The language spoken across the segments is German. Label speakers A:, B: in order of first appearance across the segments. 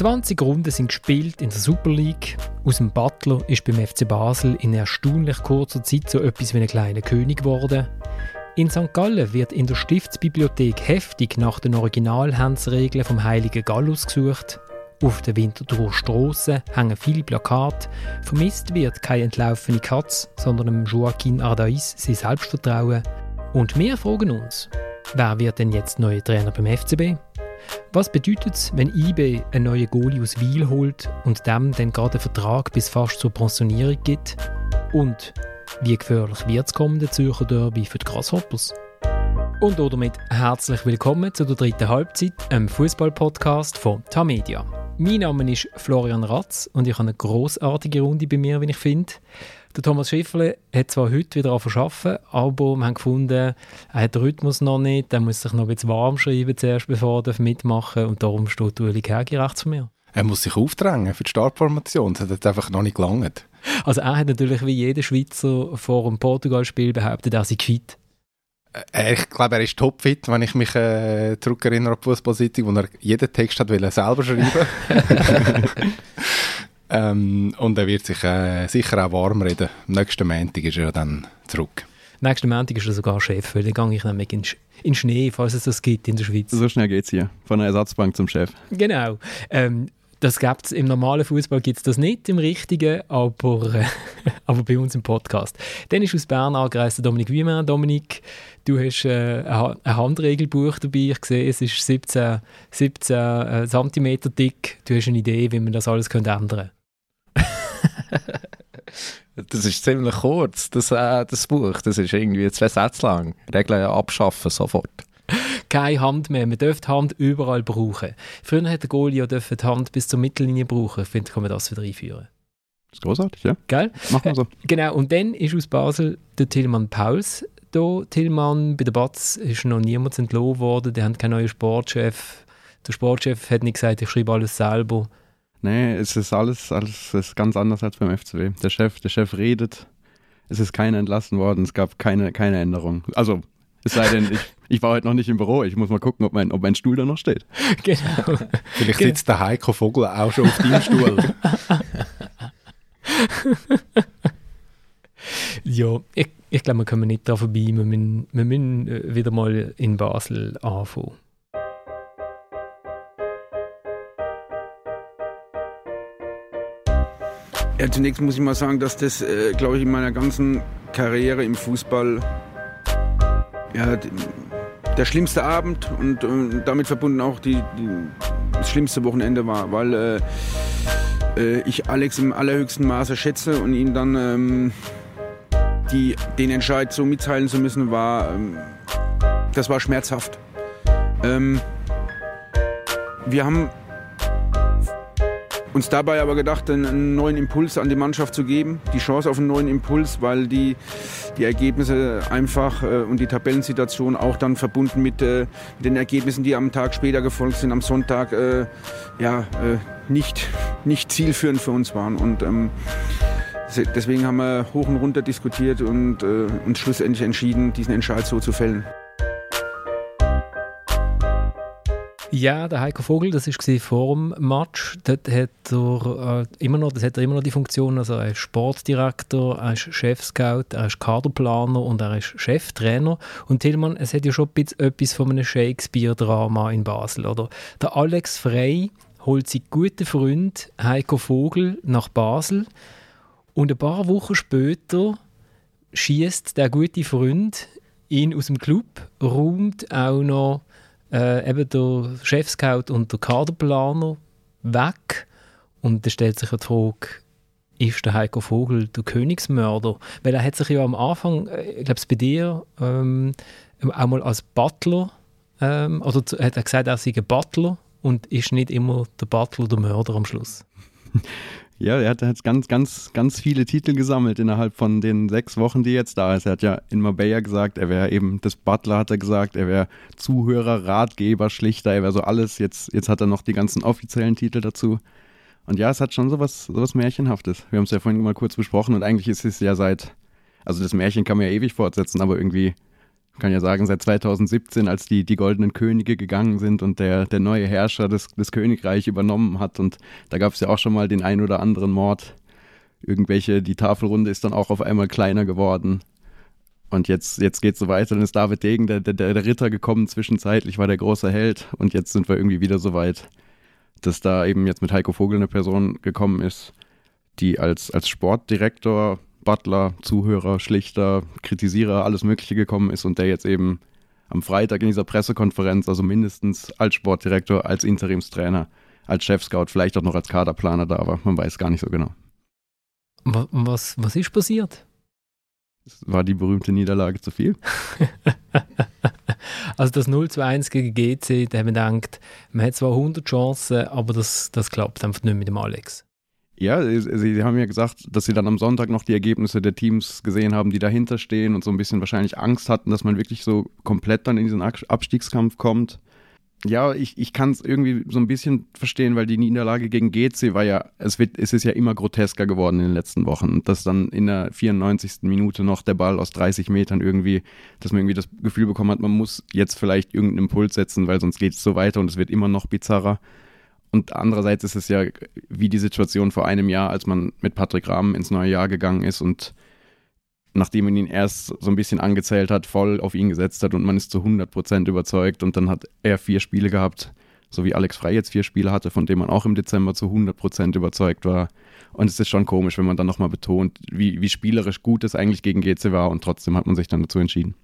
A: 20 Runden sind gespielt in der Super League. Aus dem Butler ist beim FC Basel in erstaunlich kurzer Zeit so etwas wie ein kleiner König geworden. In St. Gallen wird in der Stiftsbibliothek heftig nach den Originalhandsregeln vom Heiligen Gallus gesucht. Auf der Winterthur Strasse hängen viele Plakate. Vermisst wird keine entlaufene Katze, sondern Joaquin Ardais sein Selbstvertrauen. Und wir fragen uns, wer wird denn jetzt neuer Trainer beim FCB? Was bedeutet es, wenn IB einen neuen Goalie aus Wiel holt und dem dann gerade einen Vertrag bis fast zur Pensionierung gibt? Und wie gefährlich wird das kommende Zürcher Derby für die Grasshoppers? Und damit herzlich willkommen zu der dritten Halbzeit, einem Fußball-Podcast von Tamedia. Mein Name ist Florian Ratz und ich habe eine großartige Runde bei mir, wie ich finde. Der Thomas Schifferle hat zwar heute wieder arbeiten, aber wir haben gefunden, er hat den Rhythmus noch nicht, er muss sich noch ein bisschen warm schreiben zuerst, bevor er mitmachen darf und darum steht Ueli Kergi rechts von mir.
B: Er muss sich aufdrängen für die Startformation, das hat einfach noch nicht gelangt.
A: Also er hat natürlich wie jeder Schweizer vor dem Portugal-Spiel behauptet, er sei fit.
B: Äh, ich glaube, er ist topfit, wenn ich mich äh, zurückerinnere an die Fußballsitzung, wo er jeden Text hat selber schreiben Ähm, und er wird sich äh, sicher auch warm reden. Am nächsten Montag ist er dann zurück.
A: Nächsten Montag ist er sogar Chef, weil dann gehe ich nämlich in, in Schnee, falls es das gibt in der Schweiz.
C: So schnell geht es hier, von der Ersatzbank zum Chef.
A: Genau. Ähm, das gibt's im normalen Fußball gibt es das nicht im richtigen, aber, äh, aber bei uns im Podcast. Dann ist aus Bern angereist Dominik Wiemann. Dominik, du hast äh, ein Handregelbuch dabei. Ich sehe, es ist 17, 17 äh, cm dick. Du hast eine Idee, wie man das alles könnte ändern könnte.
D: Das ist ziemlich kurz, das, äh, das Buch. Das ist irgendwie zwei Sätze lang. Regeln abschaffen sofort.
A: Keine Hand mehr. Man dürfte die Hand überall brauchen. Früher hat der Goalie die Hand bis zur Mittellinie brauchen. Ich finde, kann man das wieder einführen.
C: Das ist großartig, ja.
A: Gell?
C: Machen wir so.
A: Genau, und dann ist aus Basel der Tillmann Pauls da. Tillmann, bei der Batz ist noch niemand entlohnt worden. Die haben keinen neuen Sportchef. Der Sportchef hat nicht gesagt, ich schreibe alles selber.
C: Nee, es ist alles, alles ist ganz anders als beim FCW. Der Chef, der Chef redet, es ist keiner entlassen worden, es gab keine, keine Änderung. Also, es sei denn, ich, ich war heute noch nicht im Büro, ich muss mal gucken, ob mein, ob mein Stuhl da noch steht.
B: Genau. Vielleicht genau. sitzt der Heiko Vogel auch schon auf deinem Stuhl.
A: ja, ich, ich glaube, wir kommen nicht da vorbei. Wir müssen, wir müssen äh, wieder mal in Basel anfangen.
E: Ja, zunächst muss ich mal sagen, dass das, äh, glaube ich, in meiner ganzen Karriere im Fußball ja, der schlimmste Abend und äh, damit verbunden auch die, die, das schlimmste Wochenende war, weil äh, äh, ich Alex im allerhöchsten Maße schätze und ihm dann ähm, die, den Entscheid so mitteilen zu müssen, war, ähm, das war schmerzhaft. Ähm, wir haben uns dabei aber gedacht, einen neuen Impuls an die Mannschaft zu geben, die Chance auf einen neuen Impuls, weil die, die Ergebnisse einfach äh, und die Tabellensituation auch dann verbunden mit, äh, den Ergebnissen, die am Tag später gefolgt sind, am Sonntag, äh, ja, äh, nicht, nicht zielführend für uns waren. Und ähm, deswegen haben wir hoch und runter diskutiert und äh, uns schlussendlich entschieden, diesen Entscheid so zu fällen.
A: Ja, der Heiko Vogel, das war vor dem Match. Dort hat er, äh, immer noch, das hat er immer noch die Funktion, also er ist Sportdirektor, er ist Chefscout, er ist Kaderplaner und er ist Cheftrainer. Und Tillmann, es hat ja schon ein etwas von einem Shakespeare-Drama in Basel, oder? Der Alex Frey holt seinen guten Freund Heiko Vogel nach Basel und ein paar Wochen später schießt der gute Freund ihn aus dem Club, räumt auch noch äh, eben der Chefscout und der Kaderplaner weg. Und da stellt sich die Frage, ist der Heiko Vogel der Königsmörder? Weil er hat sich ja am Anfang, äh, ich glaube es bei dir, ähm, auch mal als Butler, ähm, oder hat er gesagt, er sei ein Butler und ist nicht immer der Butler der Mörder am Schluss.
C: Ja, er hat jetzt ganz, ganz, ganz viele Titel gesammelt innerhalb von den sechs Wochen, die jetzt da ist. Er hat ja in Marbella gesagt, er wäre eben das Butler, hat er gesagt, er wäre Zuhörer, Ratgeber, Schlichter, er wäre so alles. Jetzt, jetzt hat er noch die ganzen offiziellen Titel dazu. Und ja, es hat schon sowas, sowas Märchenhaftes. Wir haben es ja vorhin mal kurz besprochen und eigentlich ist es ja seit, also das Märchen kann man ja ewig fortsetzen, aber irgendwie kann ja sagen, seit 2017, als die, die Goldenen Könige gegangen sind und der, der neue Herrscher des, des Königreich übernommen hat. Und da gab es ja auch schon mal den ein oder anderen Mord. Irgendwelche, die Tafelrunde ist dann auch auf einmal kleiner geworden. Und jetzt, jetzt geht es so weiter. Dann ist David Degen, der, der, der Ritter, gekommen. Zwischenzeitlich war der große Held. Und jetzt sind wir irgendwie wieder so weit, dass da eben jetzt mit Heiko Vogel eine Person gekommen ist, die als, als Sportdirektor, Butler, Zuhörer, Schlichter, Kritisierer, alles Mögliche gekommen ist und der jetzt eben am Freitag in dieser Pressekonferenz, also mindestens als Sportdirektor, als Interimstrainer, als Chefscout, vielleicht auch noch als Kaderplaner da war. Man weiß gar nicht so genau.
A: Was, was ist passiert?
C: War die berühmte Niederlage zu viel?
A: also das 0 zu 1 gegen GC, da haben wir gedacht, man hat zwar 100 Chancen, aber das, das klappt einfach nicht mit dem Alex.
C: Ja, sie, haben ja gesagt, dass sie dann am Sonntag noch die Ergebnisse der Teams gesehen haben, die dahinter stehen und so ein bisschen wahrscheinlich Angst hatten, dass man wirklich so komplett dann in diesen Abstiegskampf kommt. Ja, ich, ich kann es irgendwie so ein bisschen verstehen, weil die Niederlage gegen GC war ja, es, wird, es ist ja immer grotesker geworden in den letzten Wochen. Dass dann in der 94. Minute noch der Ball aus 30 Metern irgendwie, dass man irgendwie das Gefühl bekommen hat, man muss jetzt vielleicht irgendeinen Impuls setzen, weil sonst geht es so weiter und es wird immer noch bizarrer. Und andererseits ist es ja wie die Situation vor einem Jahr, als man mit Patrick Rahm ins neue Jahr gegangen ist und nachdem man ihn erst so ein bisschen angezählt hat, voll auf ihn gesetzt hat und man ist zu 100% überzeugt und dann hat er vier Spiele gehabt, so wie Alex Frey jetzt vier Spiele hatte, von denen man auch im Dezember zu 100% überzeugt war. Und es ist schon komisch, wenn man dann nochmal betont, wie, wie spielerisch gut es eigentlich gegen GC war und trotzdem hat man sich dann dazu entschieden.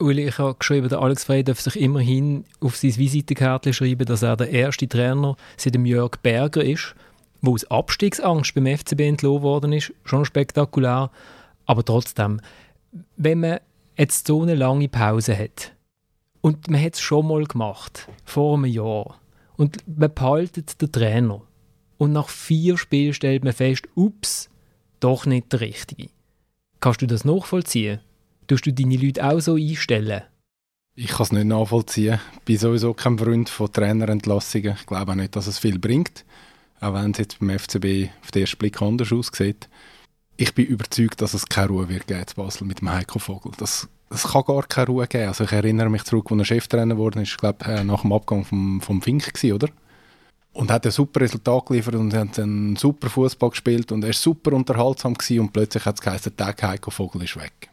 A: Uli, ich habe geschrieben, der Alex Frey darf sich immerhin auf sein Visitenkärtchen schreiben, dass er der erste Trainer seit dem Jörg Berger ist, wo aus Abstiegsangst beim FCB entlohnt worden ist. Schon spektakulär. Aber trotzdem, wenn man jetzt so eine lange Pause hat und man hat es schon mal gemacht, vor einem Jahr, und man behaltet den Trainer und nach vier Spielen stellt man fest, ups, doch nicht der Richtige. Kannst du das nachvollziehen? Tust du deine Leute auch so einstellen?
B: Ich kann es nicht nachvollziehen. Ich bin sowieso kein Freund von Trainerentlassungen. Ich glaube auch nicht, dass es viel bringt. Auch wenn es jetzt beim FCB auf den ersten Blick anders aussieht. Ich bin überzeugt, dass es keine Ruhe wird geben in Basel mit dem Heiko Vogel. Das, das kann gar keine Ruhe geben. Also ich erinnere mich zurück, als er Cheftrainer wurde, ist glaube äh, nach dem Abgang vom, vom Fink gewesen, oder? Und hat ein super Resultat geliefert und hat einen super Fußball gespielt und er war super unterhaltsam gewesen und plötzlich hat es geheißen, der Heiko Vogel ist weg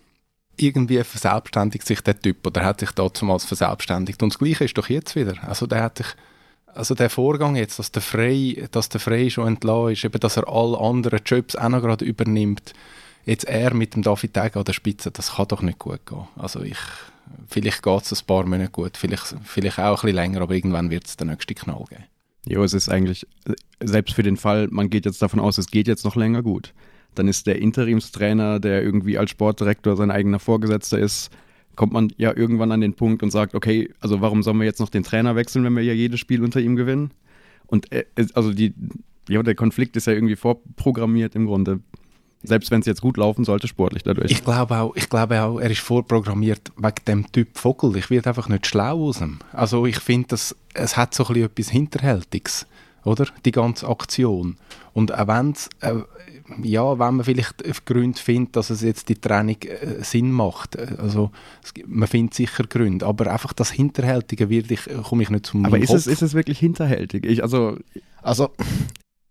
B: irgendwie verselbstständigt sich der Typ oder hat sich damals verselbstständigt. Und das Gleiche ist doch jetzt wieder. Also der hat sich, also der Vorgang jetzt, dass der Frey, dass der Frey schon entlassen ist, eben, dass er alle anderen Jobs auch noch gerade übernimmt, jetzt er mit dem David Tag an der Spitze, das kann doch nicht gut gehen. Also ich, vielleicht geht es ein paar Monate gut, vielleicht, vielleicht auch ein bisschen länger, aber irgendwann wird es den nächsten Knall geben.
C: Jo, es ist eigentlich, selbst für den Fall, man geht jetzt davon aus, es geht jetzt noch länger gut dann ist der Interimstrainer, der irgendwie als Sportdirektor sein eigener Vorgesetzter ist, kommt man ja irgendwann an den Punkt und sagt, okay, also warum sollen wir jetzt noch den Trainer wechseln, wenn wir ja jedes Spiel unter ihm gewinnen? Und äh, also die, ja, der Konflikt ist ja irgendwie vorprogrammiert im Grunde. Selbst wenn es jetzt gut laufen sollte, sportlich dadurch.
B: Ich glaube auch, ich glaube auch, er ist vorprogrammiert wegen dem Typ Vogel. Ich werde einfach nicht schlau aus ihm. Also ich finde, es hat so ein bisschen etwas Hinterhältiges, oder? Die ganze Aktion. Und auch wenn es, äh, ja, wenn man vielleicht Gründe findet, dass es jetzt die Trennung äh, Sinn macht. Äh, also es, man findet sicher Gründe, aber einfach das Hinterhältige wird ich, äh, komme ich nicht zum
C: Aber ist es, ist es wirklich hinterhältig? Ich, also, also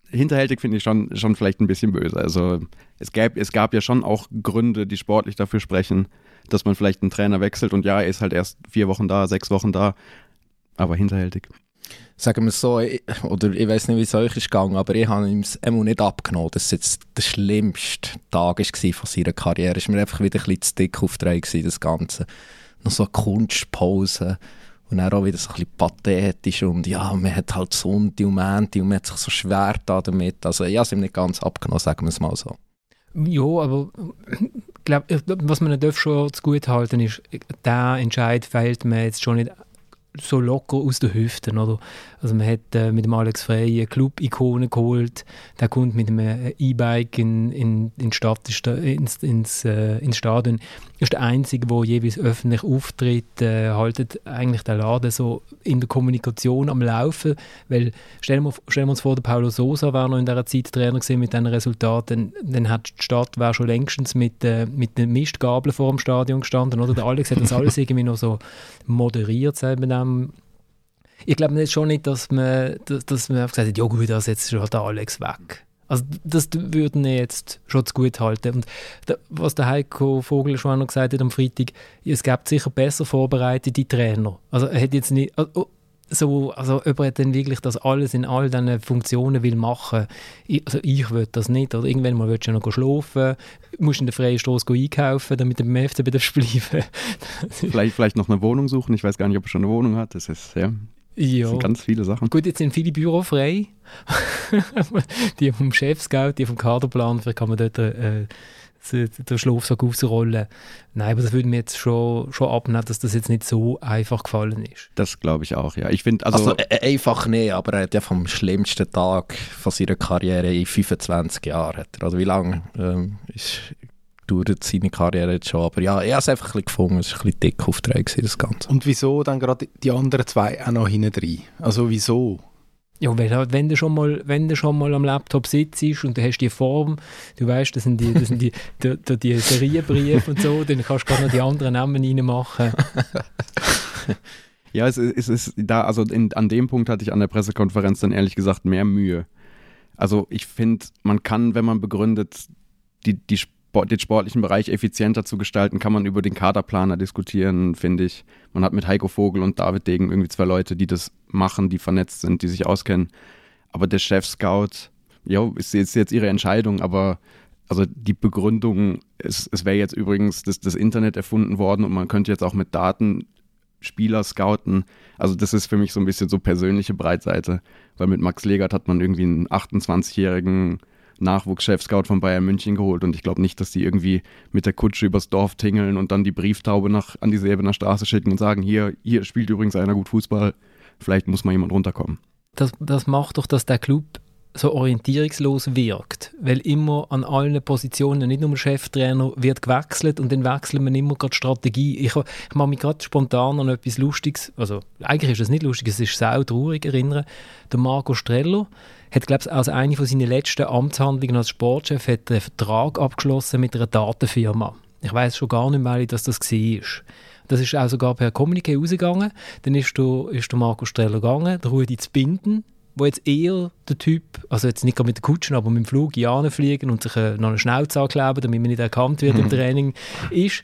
C: hinterhältig finde ich schon, schon vielleicht ein bisschen böse. Also es gab, es gab ja schon auch Gründe, die sportlich dafür sprechen, dass man vielleicht einen Trainer wechselt und ja, er ist halt erst vier Wochen da, sechs Wochen da, aber hinterhältig
D: sagen wir so, oder ich weiß nicht, wie es euch ist gegangen, aber ich habe ihm es nicht abgenommen, dass es jetzt der schlimmste Tag war von seiner Karriere. Es war mir einfach wieder ein bisschen zu dick aufgetragen, das Ganze. Noch so eine Kunstpause und dann auch wieder so ein bisschen pathetisch und ja, man hat halt Sonntag und Montag und man hat sich so schwer da damit. Also ich habe es ihm nicht ganz abgenommen, sagen wir es mal so.
A: Ja, aber glaub, was man schon zu gut halten ist, der Entscheid fehlt mir jetzt schon nicht so locker aus den Hüften. Oder? Also man hat äh, mit dem Alex Frey eine Club-Ikone geholt, der kommt mit einem E-Bike in, in, in ins, ins, äh, ins Stadion. Ist der Einzige, der jeweils öffentlich auftritt, äh, haltet eigentlich der Laden so in der Kommunikation am Laufen, weil stellen wir, stellen wir uns vor, der Paulo Sosa wäre noch in dieser Zeit Trainer gewesen mit diesen Resultaten, dann, dann hat die Stadt wäre schon längstens mit, äh, mit den Mistgabeln vor dem Stadion gestanden, oder? Der Alex hat das alles irgendwie noch so moderiert, sagt man. Ich glaube schon nicht, dass man, dass, dass man gesagt hat, ja gut, das jetzt halt der Alex weg. Also das würden wir jetzt schon zu gut halten. Und da, was der Heiko Vogel schon noch gesagt hat am Freitag, es gibt sicher besser vorbereitete Trainer. Also er hat jetzt nicht... Also, so, also ob er dann wirklich das alles in all diesen Funktionen will machen, ich, also ich will das nicht. Oder irgendwann mal willst du ja noch schlafen, musst in der freien Straße einkaufen, damit du beim FCB bleiben
C: vielleicht, vielleicht noch eine Wohnung suchen, ich weiß gar nicht, ob er schon eine Wohnung hat, das ist, ja,
A: ja.
C: Das sind ganz viele Sachen.
A: Gut, jetzt sind viele Büro frei. die vom Chefscout, die vom Kaderplan, vielleicht kann man dort äh, den Schlafsack rausrollen. Nein, aber das würde mir jetzt schon, schon abnehmen, dass das jetzt nicht so einfach gefallen ist.
C: Das glaube ich auch, ja. Ich finde, also,
D: also äh, einfach nicht, aber er hat ja vom schlimmsten Tag von seiner Karriere in 25 Jahren. Also wie lange ähm, ist dauert seine Karriere jetzt schon. Aber ja, er hat es einfach ein bisschen gefunden. Es war ein bisschen dick aufgetragen, das Ganze.
B: Und wieso dann gerade die anderen zwei auch noch hinten drin? Also wieso?
A: Ja, weil halt, wenn du schon mal, wenn du schon mal am Laptop sitzt und du hast die Form, du weißt, das sind die, das sind die, die, die, die Serienbriefe und so, dann kannst du gerade noch die anderen Namen reinmachen.
C: ja, es, es ist da, also in, an dem Punkt hatte ich an der Pressekonferenz dann ehrlich gesagt mehr Mühe. Also ich finde, man kann, wenn man begründet, die, die den sportlichen Bereich effizienter zu gestalten, kann man über den Kaderplaner diskutieren, finde ich. Man hat mit Heiko Vogel und David Degen irgendwie zwei Leute, die das machen, die vernetzt sind, die sich auskennen. Aber der Chef-Scout, ja, ist jetzt, jetzt ihre Entscheidung, aber also die Begründung, es, es wäre jetzt übrigens das, das Internet erfunden worden und man könnte jetzt auch mit Daten Spieler scouten. Also das ist für mich so ein bisschen so persönliche Breitseite, weil mit Max Legert hat man irgendwie einen 28-jährigen Nachwuchschef-Scout von Bayern München geholt und ich glaube nicht, dass die irgendwie mit der Kutsche übers Dorf tingeln und dann die Brieftaube nach, an die Säbener Straße schicken und sagen, hier, hier spielt übrigens einer gut Fußball, vielleicht muss mal jemand runterkommen.
A: Das, das macht doch, dass der Club so orientierungslos wirkt, weil immer an allen Positionen, nicht nur Cheftrainer, wird gewechselt und dann wechseln wir immer gerade Strategie. Ich, ich mache mich gerade spontan an etwas Lustiges, also eigentlich ist das nicht lustig, es ist sehr traurig erinnern. Der Marco Streller hat, glaube ich, als eine von seinen letzten Amtshandlungen als Sportchef hat einen Vertrag abgeschlossen mit einer Datenfirma. Ich weiß schon gar nicht mehr, dass das war. Das ist auch sogar per Kommuniqué rausgegangen. Dann ist der, ist der Marco Streller gegangen, der Rudi zu binden, wo jetzt eher der Typ, also jetzt nicht mit der Kutschen, aber mit dem Flug in fliegen und sich äh, noch eine Schnauze ankleben, damit man nicht erkannt wird im Training, ist,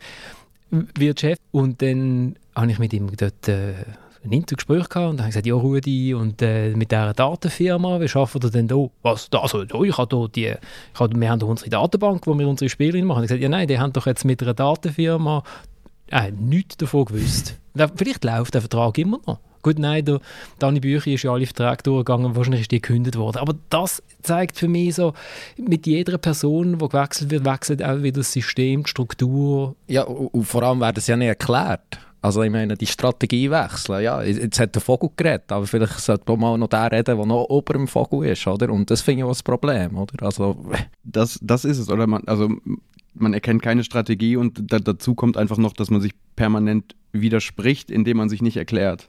A: wird Chef. Und dann habe ich mit ihm dort äh, ein Intergespräch gehabt und dann habe ich gesagt, ja Rudi, und äh, mit dieser Datenfirma, wie schaffen wir denn da? Was, also da, ich habe da die, ich habe, wir haben da unsere Datenbank, wo wir unsere Spiele machen. Ich habe gesagt, ja nein, die haben doch jetzt mit einer Datenfirma äh, nichts davon gewusst. Vielleicht läuft der Vertrag immer noch. Gut, nein, der Dani Büchi ist ja alle Verträge durchgegangen, wahrscheinlich ist die gekündigt worden. Aber das zeigt für mich so, mit jeder Person, die gewechselt wird, wechselt auch wieder das System, die Struktur.
D: Ja, und vor allem wird das ja nicht erklärt. Also ich meine, die Strategie wechseln, ja, jetzt hat der Vogel geredet, aber vielleicht sollte man mal noch der reden, der noch ober dem Vogel ist, oder? Und das finde ich auch das Problem, oder? Also...
C: Das, das ist es, oder? Man, also man erkennt keine Strategie und da, dazu kommt einfach noch, dass man sich permanent widerspricht, indem man sich nicht erklärt.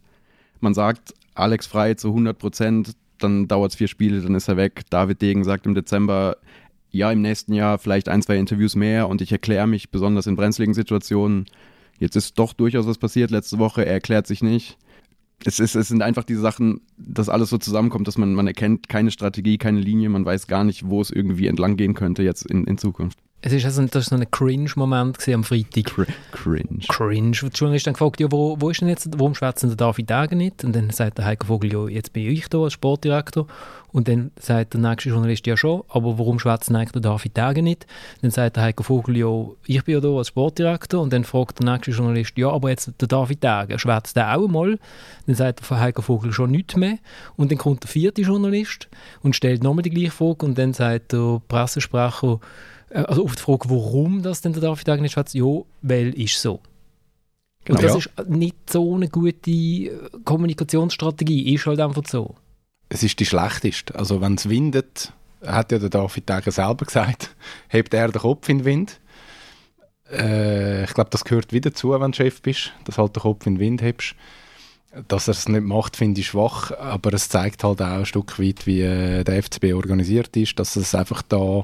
C: Man sagt, Alex Frei zu 100 Prozent, dann dauert es vier Spiele, dann ist er weg. David Degen sagt im Dezember, ja, im nächsten Jahr vielleicht ein, zwei Interviews mehr und ich erkläre mich, besonders in brenzligen Situationen. Jetzt ist doch durchaus was passiert letzte Woche, er erklärt sich nicht. Es, ist, es sind einfach diese Sachen, dass alles so zusammenkommt, dass man, man erkennt keine Strategie, keine Linie, man weiß gar nicht, wo es irgendwie entlang gehen könnte jetzt in, in Zukunft.
A: Es ist also, das so ein Cringe-Moment am Freitag.
C: Cr cringe.
A: Cringe. Die Journalist dann gefragt, ja, wo, wo ist denn jetzt, warum schwätzen der David Degen nicht? Und dann sagt der Heiko Vogel, ja, jetzt bin ich da als Sportdirektor. Und dann sagt der nächste Journalist, ja schon, aber warum schwätzen eigentlich der David Degen nicht? Dann sagt der Heiko Vogel, ja, ich bin ja da als Sportdirektor. Und dann fragt der nächste Journalist, ja, aber jetzt der David Degen, schwätzt der auch einmal? Dann sagt der Heiko Vogel schon nichts mehr. Und dann kommt der vierte Journalist und stellt nochmal die gleiche Frage. Und dann sagt der Pressesprecher, also auf die Frage, warum das denn der David eigentlich schwätzt, ja, weil ist so. Genau. Und das ja. ist nicht so eine gute äh, Kommunikationsstrategie, ist halt einfach so.
B: Es ist die schlechteste. Also wenn es windet, hat ja der David Degen selber gesagt, hebt er den Kopf in den Wind. äh, ich glaube, das gehört wieder zu, wenn du Chef bist, dass halt den Kopf in den Wind hebst. Dass er es nicht macht, finde ich schwach, aber es zeigt halt auch ein Stück weit, wie äh, der FCB organisiert ist, dass es einfach da äh,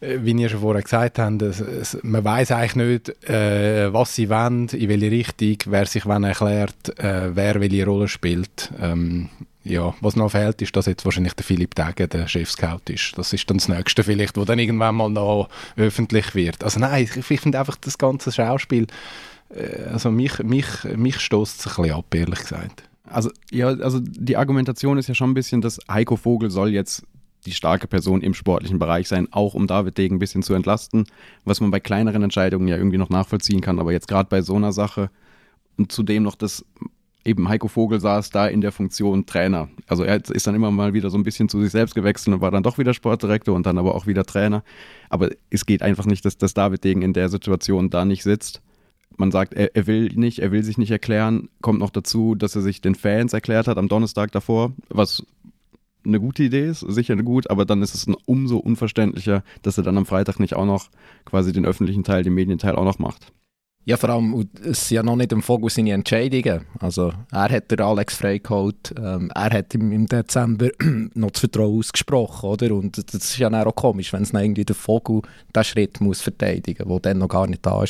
B: wie ihr schon vorher gesagt habt, es, es, man weiß eigentlich nicht, äh, was sie wollen, in welche Richtung, wer sich wann erklärt, äh, wer welche Rolle spielt. Ähm, ja, was noch fehlt, ist, dass jetzt wahrscheinlich der Philipp Degen der Chef-Scout ist. Das ist dann das Nächste vielleicht, wo dann irgendwann mal noch öffentlich wird. Also nein, ich, ich finde einfach das ganze Schauspiel, äh, also mich, mich, mich stößt es ein bisschen ab, ehrlich gesagt.
C: Also, ja, also die Argumentation ist ja schon ein bisschen, dass Heiko Vogel soll jetzt die starke Person im sportlichen Bereich sein, auch um David Degen ein bisschen zu entlasten, was man bei kleineren Entscheidungen ja irgendwie noch nachvollziehen kann, aber jetzt gerade bei so einer Sache und zudem noch das eben Heiko Vogel saß da in der Funktion Trainer. Also er ist dann immer mal wieder so ein bisschen zu sich selbst gewechselt und war dann doch wieder Sportdirektor und dann aber auch wieder Trainer. Aber es geht einfach nicht, dass, dass David Degen in der Situation da nicht sitzt. Man sagt, er, er will nicht, er will sich nicht erklären. Kommt noch dazu, dass er sich den Fans erklärt hat am Donnerstag davor, was eine gute Idee ist, sicher gut, aber dann ist es umso unverständlicher, dass er dann am Freitag nicht auch noch quasi den öffentlichen Teil, den Medienteil auch noch macht.
D: Ja, vor allem, es sind ja noch nicht im Vogel seine Entscheidungen. Also, er hat der Alex freigeholt, ähm, er hat im, im Dezember noch das Vertrauen ausgesprochen, oder? Und das ist ja auch komisch, wenn es dann irgendwie der Vogel diesen Schritt muss verteidigen muss, der dann noch gar nicht da war.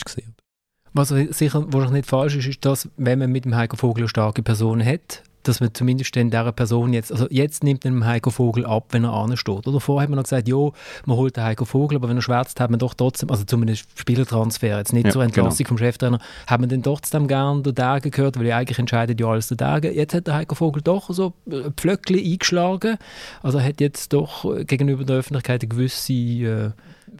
A: Was sicher wahrscheinlich nicht falsch ist, ist, dass, wenn man mit dem Heiko Vogel eine starke Person hat, dass man zumindest dann dieser Person jetzt, also jetzt nimmt man Heiko Vogel ab, wenn er ansteht. Oder vorher hat man noch gesagt, ja, man holt den Heiko Vogel, aber wenn er schwärzt, hat man doch trotzdem, also zumindest Spielertransfer, jetzt nicht ja, zur Entlassung genau. vom Cheftrainer, hat man dann trotzdem gern den Dagen gehört, weil er eigentlich entscheidet ja alles der Dagen. Jetzt hat der Heiko Vogel doch so ein Pflöckchen eingeschlagen, also er hat jetzt doch gegenüber der Öffentlichkeit eine gewisse äh,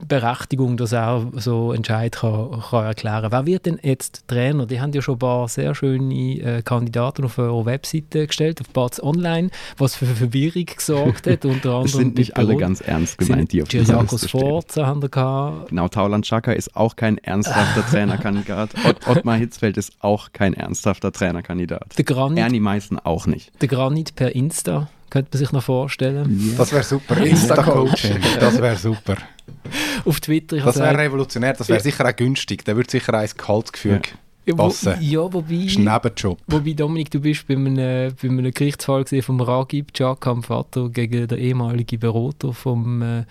A: Berechtigung, dass er so Entscheid kann, kann erklären. Wer wird denn jetzt Trainer? Die haben ja schon ein paar sehr schöne äh, Kandidaten auf ihrer Webseite gestellt, auf Batz Online, was für Verwirrung gesorgt hat. Unter anderem
C: das sind nicht alle ganz ernst gemeint, die auf
A: dieser Liste Forza haben da
C: gehabt. Genau, Tauland Schaka ist auch kein ernsthafter Trainerkandidat. Ott, Ottmar Hitzfeld ist auch kein ernsthafter Trainerkandidat. Der Granit, Ernie Meißen auch nicht.
A: Der Granit per Insta könnte man sich noch vorstellen.
B: Yeah. Das wäre super. Insta-Coaching, das wäre super.
A: Auf Twitter.
B: Das wäre revolutionär, das wäre sicher auch günstig. Der würde sicher ein Gehaltsgefüge ja. passen.
A: Ja, wobei... Das ist ein Nebenjob. Wobei, Dominik, du bist bei einem, bei einem Gerichtsfall vom Ragib Chakam Vater gegen den ehemaligen Berater vom... Äh,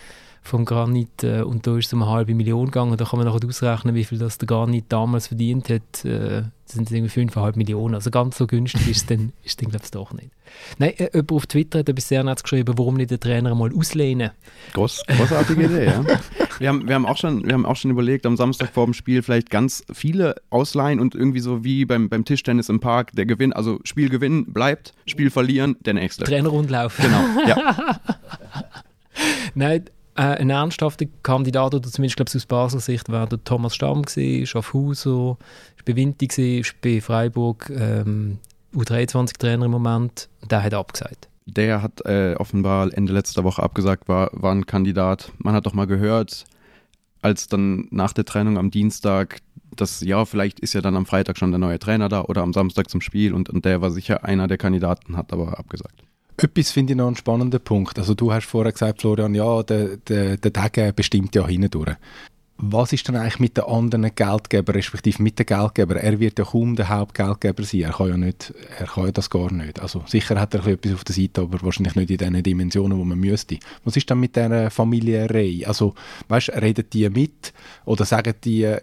A: vom Granit äh, und da ist es um eine halbe Million gegangen. Da kann man nachher ausrechnen, wie viel das der Granit damals verdient hat. Äh, das sind irgendwie 5,5 Millionen. Also ganz so günstig ist es dann, ist dann glaube ich, doch nicht. Nein, äh, jemand auf Twitter hat etwas sehr nett geschrieben, warum nicht den Trainer mal auslehnen.
C: Groß, großartige Idee, ja. Wir haben, wir, haben auch schon, wir haben auch schon überlegt, am Samstag vor dem Spiel vielleicht ganz viele ausleihen und irgendwie so wie beim, beim Tischtennis im Park, der Gewinn, also Spiel gewinnen bleibt, Spiel verlieren, der nächste.
A: Trainerrundlauf.
C: Genau, ja.
A: Nein, äh, ein ernsthafter Kandidat, oder zumindest glaube ich aus Basel Sicht, war der Thomas Stamm, Schaffhauser, war bei Vinti, ist bei Freiburg ähm, U23-Trainer im Moment. Der hat abgesagt.
C: Der hat äh, offenbar Ende letzter Woche abgesagt, war, war ein Kandidat. Man hat doch mal gehört, als dann nach der Trennung am Dienstag, dass ja, vielleicht ist ja dann am Freitag schon der neue Trainer da oder am Samstag zum Spiel und, und der war sicher einer der Kandidaten, hat aber abgesagt.
B: Etwas finde ich noch einen spannenden Punkt. Also du hast vorher gesagt, Florian, ja, der, der, der Degen bestimmt ja hindurch. Was ist denn eigentlich mit den anderen Geldgebern, respektive mit den Geldgebern? Er wird ja kaum der Hauptgeldgeber sein. Er kann ja, nicht, er kann ja das gar nicht. Also sicher hat er etwas auf der Seite, aber wahrscheinlich nicht in den Dimensionen, wo man müsste. Was ist dann mit dieser Familierei? Also, weißt, reden die mit oder sagen die,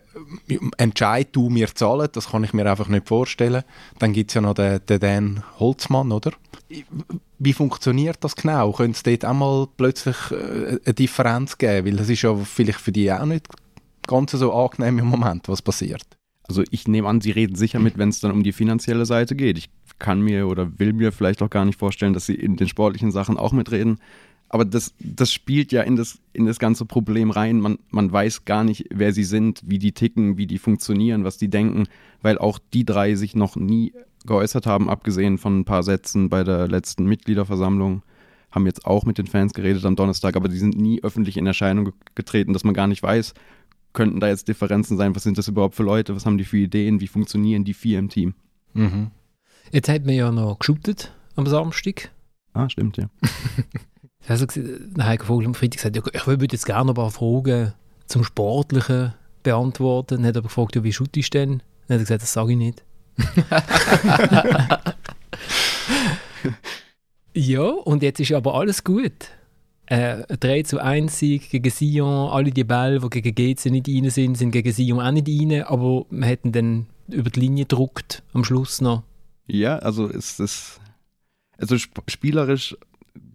B: entscheid du, mir zahlen? Das kann ich mir einfach nicht vorstellen. Dann gibt es ja noch den, den Dan Holzmann, oder? Wie funktioniert das genau? Könnte es dort auch mal plötzlich äh, eine Differenz geben? Weil das ist ja vielleicht für die auch nicht ganz so angenehm im Moment, was passiert.
C: Also ich nehme an, Sie reden sicher mit, wenn es dann um die finanzielle Seite geht. Ich kann mir oder will mir vielleicht auch gar nicht vorstellen, dass Sie in den sportlichen Sachen auch mitreden. Aber das, das spielt ja in das, in das ganze Problem rein. Man, man weiß gar nicht, wer sie sind, wie die ticken, wie die funktionieren, was die denken, weil auch die drei sich noch nie geäußert haben, abgesehen von ein paar Sätzen bei der letzten Mitgliederversammlung, haben jetzt auch mit den Fans geredet am Donnerstag, aber die sind nie öffentlich in Erscheinung getreten, dass man gar nicht weiß, könnten da jetzt Differenzen sein, was sind das überhaupt für Leute, was haben die für Ideen, wie funktionieren die vier im Team.
A: Mhm. Jetzt hat man ja noch geshootet am Samstag.
C: Ah, stimmt, ja.
A: also, Heiko Vogel am Freitag gesagt, ich würde jetzt gerne noch ein paar Fragen zum Sportlichen beantworten. Dann hat er aber gefragt, ja, wie schuttest du denn? Dann hat er gesagt, das sage ich nicht. ja, und jetzt ist aber alles gut. Äh, 3 zu 1 Sieg gegen Sion, alle die Bälle, die gegen GC nicht rein sind, sind gegen Sion auch nicht rein, aber wir hätten dann über die Linie gedruckt am Schluss noch.
C: Ja, also ist es also sp spielerisch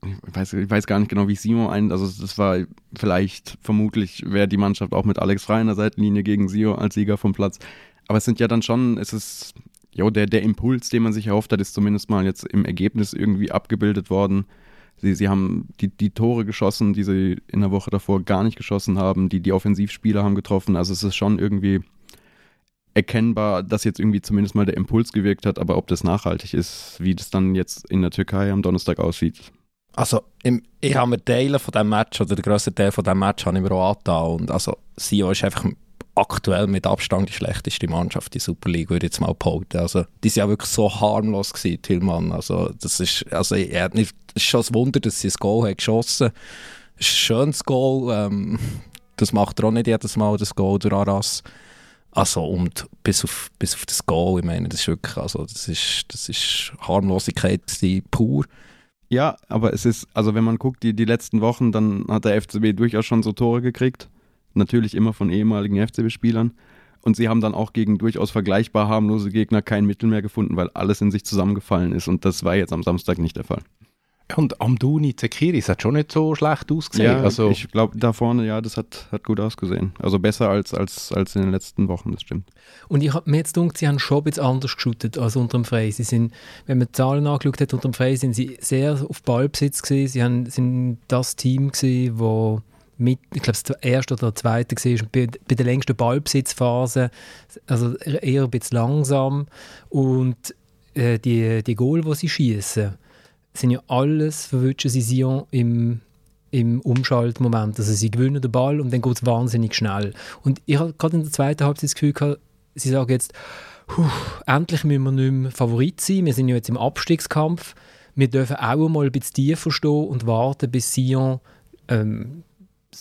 C: ich weiß, ich weiß gar nicht genau, wie Sio ein, also das war vielleicht, vermutlich wäre die Mannschaft auch mit Alex Frey in der Seitenlinie gegen Sio als Sieger vom Platz. Aber es sind ja dann schon, es ist, jo, der, der Impuls, den man sich erhofft hat, ist zumindest mal jetzt im Ergebnis irgendwie abgebildet worden. Sie, sie haben die, die Tore geschossen, die sie in der Woche davor gar nicht geschossen haben. Die, die Offensivspieler haben getroffen. Also es ist schon irgendwie erkennbar, dass jetzt irgendwie zumindest mal der Impuls gewirkt hat. Aber ob das nachhaltig ist, wie das dann jetzt in der Türkei am Donnerstag aussieht.
D: Also im, ich habe mir Teile von diesem Match oder der grösste Teil von diesem Match habe ich mir auch angetan. Und also Sio ist einfach aktuell mit Abstand die schlechteste Mannschaft in der Super League, würde ich jetzt mal behaupten. Also, die sind ja wirklich so harmlos gewesen, Tillmann. Also, das ist, also, er nicht, es ist schon ein Wunder, dass sie ein Goal hat geschossen. Ein schönes Goal. Ähm, das macht er auch nicht jedes Mal, das Goal durch Aras. Also, und bis auf, bis auf das Goal, ich meine, das ist wirklich, also, das ist, das ist Harmlosigkeit pur.
C: Ja, aber es ist, also wenn man guckt, die, die letzten Wochen, dann hat der FCB durchaus schon so Tore gekriegt natürlich immer von ehemaligen FCB-Spielern. Und sie haben dann auch gegen durchaus vergleichbar harmlose Gegner kein Mittel mehr gefunden, weil alles in sich zusammengefallen ist. Und das war jetzt am Samstag nicht der Fall.
B: Und Amduni Zekiris hat schon nicht so schlecht ausgesehen.
C: Ja, also ich glaube, da vorne, ja, das hat, hat gut ausgesehen. Also besser als, als, als in den letzten Wochen, das stimmt.
A: Und ich habe mir jetzt gedacht, sie haben schon ein bisschen anders geschootet als unter dem Frey. Sie sind, wenn man die Zahlen angeschaut hat, unter dem Frey sind sie sehr auf Ballbesitz gewesen. Sie haben, sind das Team gewesen, das mit, ich glaube, das erste oder zweite war, bei, bei der längsten Ballbesitzphase, also eher ein bisschen langsam. Und äh, die, die Goal, die sie schießen, sind ja alles, verwünschen sie Sion im, im Umschaltmoment. Also sie gewinnen den Ball und dann geht es wahnsinnig schnell. Und ich habe gerade in der zweiten Halbzeit das Gefühl gehabt, sie sagen jetzt, endlich müssen wir nicht mehr Favorit sein, wir sind ja jetzt im Abstiegskampf, wir dürfen auch mal ein bisschen tiefer stehen und warten, bis Sion ähm,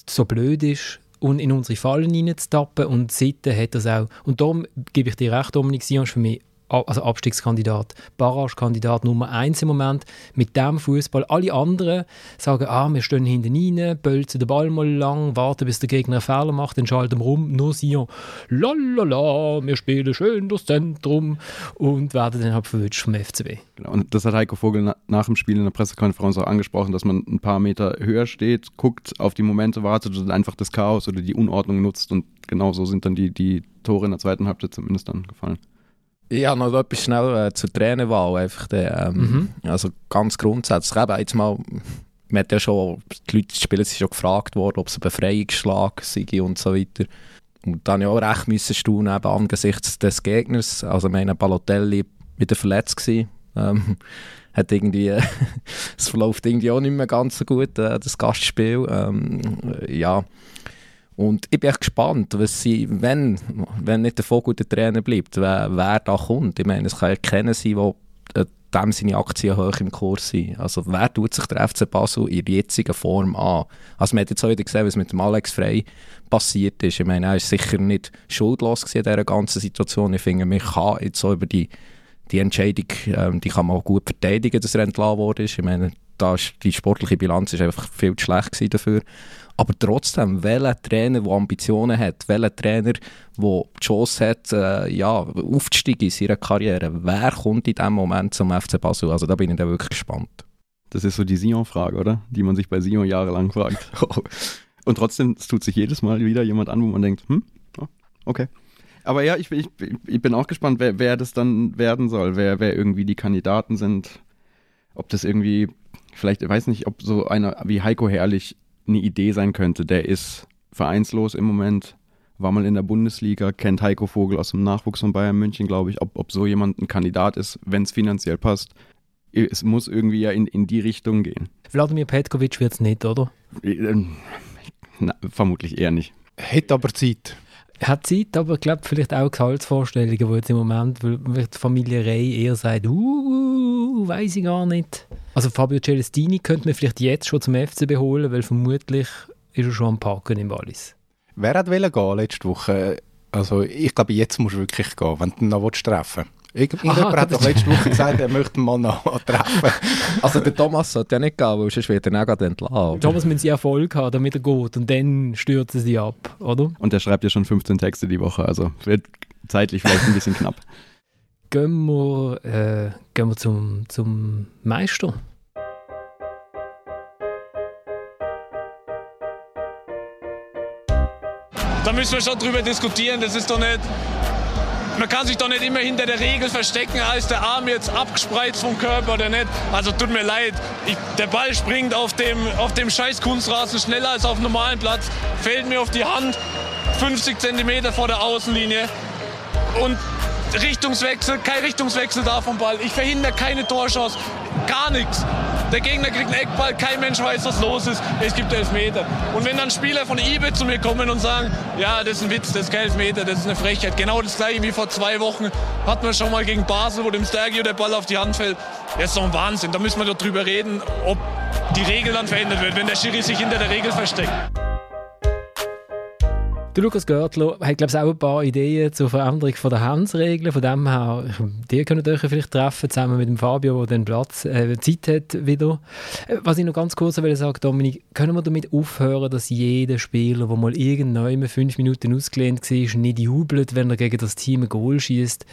A: so blöd ist, und in unsere Fallen reinzutappen und seitdem hat es auch. Und darum gebe ich dir recht, Dominik Sion ist für mich also Abstiegskandidat, Barragekandidat Nummer eins im Moment mit dem Fußball. Alle anderen sagen, ah, wir stehen hinten rein, bölzen den Ball mal lang, warten, bis der Gegner einen Fehler macht, dann schalten wir rum. Nur Sion, lalala, wir spielen schön das Zentrum und werden dann halt verwünscht vom FCB.
C: Genau, und das hat Heiko Vogel na nach dem Spiel in der Pressekonferenz auch angesprochen, dass man ein paar Meter höher steht, guckt, auf die Momente wartet und einfach das Chaos oder die Unordnung nutzt und genau so sind dann die, die Tore in der zweiten Halbzeit zumindest dann gefallen.
D: Ich habe noch etwas schnell äh, zur Trainerwahl. Einfach der, ähm, mhm. Also ganz grundsätzlich. Eben, jetzt mal, man hat ja schon, die Leute die Spieler sind schon gefragt worden, ob es ein Befreiungsschlag sei und so weiter. Und dann ja auch recht müssen staunen, eben angesichts des Gegners. Also, meine Balotelli wieder verletzt gewesen. Ähm, hat irgendwie, es verläuft irgendwie auch nicht mehr ganz so gut, äh, das Gastspiel. Ähm, ja, und ich bin echt gespannt, was sie, wenn, wenn nicht der Vogel der Trainer bleibt, wer, wer da kommt. Ich meine, es kann ja keiner sein, der äh, dem seine Aktien hoch im Kurs sind. Also wer tut sich der FC Basel in der jetzigen Form an? Also man hat jetzt heute gesehen, was mit dem Alex Frey passiert ist. Ich meine, er ist sicher nicht schuldlos in dieser ganzen Situation. Ich finde, man kann jetzt so über die, die Entscheidung, ähm, die kann man auch gut verteidigen, dass er entlassen wurde. Ich meine, da ist, die sportliche Bilanz ist einfach viel zu schlecht dafür. Aber trotzdem, welcher Trainer, der Ambitionen hat, welcher Trainer, der die Chance hat, äh, ja, aufzusteigen in seiner Karriere, wer kommt in diesem Moment zum FC Basel? Also da bin ich dann wirklich gespannt.
C: Das ist so die Sion-Frage, oder? Die man sich bei Sion jahrelang fragt. Und trotzdem, es tut sich jedes Mal wieder jemand an, wo man denkt, hm, oh, okay. Aber ja, ich, ich, ich bin auch gespannt, wer, wer das dann werden soll, wer, wer irgendwie die Kandidaten sind. Ob das irgendwie, vielleicht, ich weiß nicht, ob so einer wie Heiko Herrlich eine Idee sein könnte. Der ist vereinslos im Moment, war mal in der Bundesliga, kennt Heiko Vogel aus dem Nachwuchs von Bayern München, glaube ich, ob, ob so jemand ein Kandidat ist, wenn es finanziell passt. Es muss irgendwie ja in, in die Richtung gehen.
A: Wladimir Petkovic wird es nicht, oder?
C: Ähm, na, vermutlich eher nicht.
B: Hätte aber Zeit.
A: Er hat Zeit, aber ich glaube vielleicht auch Gehaltsvorstellungen, wo jetzt im Moment, weil die Familie Rey eher sagt, uh, weiß ich gar nicht. Also Fabio Celestini könnte man vielleicht jetzt schon zum FCB holen, weil vermutlich ist er schon am Parken im Wallis.
B: Wer hat gehen letzte Woche? Also ich glaube, jetzt musst du wirklich gehen, wenn du ihn noch treffen willst. Irgendjemand hat doch letzte Woche gesagt, er möchte mal noch treffen.
D: Also der Thomas sollte ja nicht gehen, weil sonst wird er nicht entlassen.
A: Thomas müssen sie Erfolg haben, damit er geht und dann stürzen sie ab, oder?
C: Und er schreibt ja schon 15 Texte die Woche, also wird zeitlich vielleicht ein bisschen knapp.
A: Gehen wir, äh, gehen wir zum, zum Meister.
F: Da müssen wir schon drüber diskutieren. Das ist doch nicht man kann sich doch nicht immer hinter der Regel verstecken, ist der Arm jetzt abgespreizt vom Körper oder nicht. Also tut mir leid, ich, der Ball springt auf dem, auf dem scheiß Kunstrasen schneller als auf dem normalen Platz, fällt mir auf die Hand 50 Zentimeter vor der Außenlinie und Richtungswechsel, kein Richtungswechsel da vom Ball. Ich verhindere keine Torchance, gar nichts. Der Gegner kriegt einen Eckball, kein Mensch weiß, was los ist. Es gibt Elfmeter. Und wenn dann Spieler von IBE zu mir kommen und sagen, ja, das ist ein Witz, das ist kein Elfmeter, das ist eine Frechheit. Genau das gleiche wie vor zwei Wochen hatten wir schon mal gegen Basel, wo dem Stergio der Ball auf die Hand fällt. Das ist doch ein Wahnsinn. Da müssen wir doch drüber reden, ob die Regel dann verändert wird, wenn der Schiri sich hinter der Regel versteckt.
A: Der Lukas Görtler hat, glaube ich, auch ein paar Ideen zur Veränderung von der Handsregeln. Von dem her, die können euch vielleicht treffen, zusammen mit dem Fabio, der dann Platz, äh, Zeit hat wieder. Äh, was ich noch ganz kurz will sagen, Dominik, können wir damit aufhören, dass jeder Spieler, der mal irgendwann fünf Minuten ausgelehnt war, nicht jubelt, wenn er gegen das Team ein Goal schießt?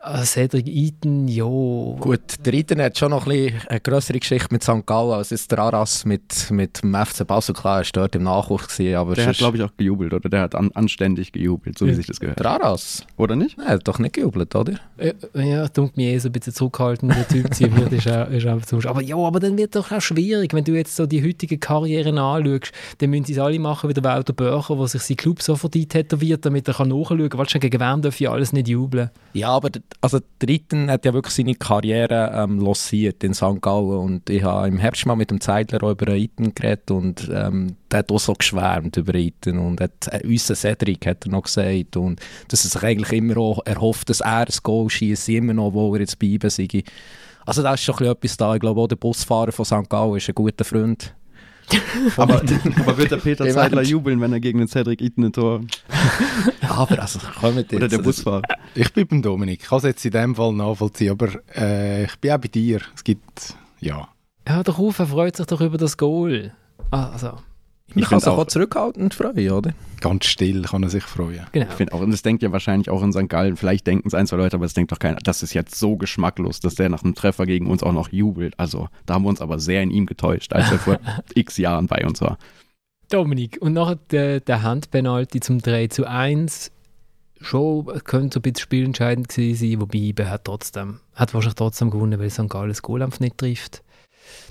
A: Ah, Cedric Eaton, ja.
D: Gut, der Eaton hat schon noch ein bisschen eine größere Geschichte mit St. Gallen als jetzt der Aras mit, mit dem FC Basel. Klar, er war dort im Nachwuchs. Gewesen, aber
C: der hat, glaube ich, auch gejubelt, oder? Der hat an, anständig gejubelt, so ja. wie sich das gehört.
D: Der Aras?
C: Oder nicht?
D: Nein, er hat doch nicht gejubelt, oder?
A: Ja, ja dunkelt mich eh so ein bisschen zurückhaltend, der Typ sein wird, ist auch, ist auch zum Aber ja, aber dann wird es doch auch schwierig, wenn du jetzt so die heutigen Karrieren anschaust, dann müssen sie es alle machen wie der Walter Börcher, der sich sein Club so verdient tätowiert, damit er kann nachschauen kann, was schon gegen wen darf ich alles nicht jubeln.
D: Ja, aber also der Eaton hat ja wirklich seine Karriere ähm, lossiert in St. Gallen und ich habe im Herbst mal mit dem Zeidler über Eaton geredet und ähm, der hat auch so geschwärmt über Eaton und hat, äh, unser Cedric hat er noch gesagt und dass er sich eigentlich immer auch erhofft, dass er ein Goal schießt, immer noch, wo er jetzt bei ihm sei. Also da ist schon etwas da. Ich glaube auch der Busfahrer von St. Gallen ist ein guter Freund
C: aber, aber, wird der Peter Zeidler jubeln, wenn er gegen den Cedric Eaton ein Tor...
D: aber also, komm mit
C: Oder der Busfahrer.
B: Ich bin beim Dominik. Ich kann es jetzt in dem Fall nachvollziehen, aber äh, ich bin auch bei dir. Es gibt, ja...
A: Ja, doch auf, er freut sich doch über das Goal. Also,
D: man kann sich auch, auch zurückhaltend freuen, oder?
B: Ganz still kann er sich freuen.
C: Genau. Ich finde auch, und das denkt ja wahrscheinlich auch in St. Gallen, vielleicht denken es ein, zwei Leute, aber es denkt doch keiner, das ist jetzt so geschmacklos, dass der nach einem Treffer gegen uns auch noch jubelt. Also da haben wir uns aber sehr in ihm getäuscht, als er vor x Jahren bei uns war.
A: Dominik, und nachher der, der Handpenalty zum 3 zu 1 schon könnte so ein bisschen spielentscheidend gewesen sein, wobei er hat trotzdem, hat wahrscheinlich trotzdem gewonnen, weil St. Gallen das Goal nicht trifft.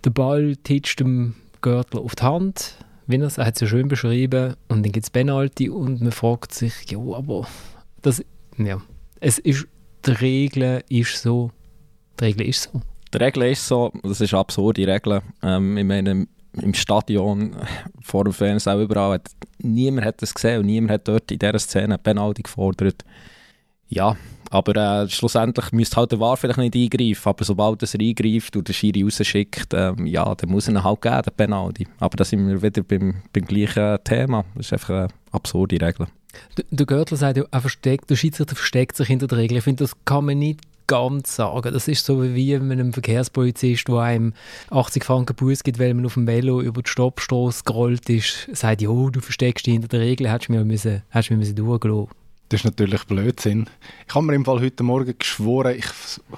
A: Der Ball titscht dem Gürtel auf die Hand, wie er hat es ja schön beschrieben, und dann gibt es Penalty und man fragt sich, ja, aber das, ja, es ist, die Regel ist so, die Regel ist so.
D: Die Regel ist so, das ist absurd, die Regel. Ähm, ich meine, im Stadion, vor dem Fernsehen, auch überall, hat, niemand hat das gesehen und niemand hat dort in dieser Szene Penalty gefordert. Ja, aber äh, schlussendlich müsste halt der War vielleicht nicht eingreifen, aber sobald er eingreift und der Schiri rausschickt, ähm, ja, dann muss er ihn halt geben, den Penalty. Aber da sind wir wieder beim, beim gleichen Thema. Das ist einfach eine absurde Regel.
A: Der, der Görtler sagt ja, er versteckt, der Schiedsrichter versteckt sich hinter der Regel. Ich finde, das kann man nicht ganz sagen. Das ist so wie mit einem Verkehrspolizist, der einem 80 Franken Bus gibt, weil man auf dem Velo über die Stoppstraße gerollt ist, sagt, jo, du versteckst dich hinter der Regel, hättest du mir, müssen, hättest mir müssen durchgelassen.
B: Das ist natürlich Blödsinn. Ich habe mir im Fall heute Morgen geschworen, ich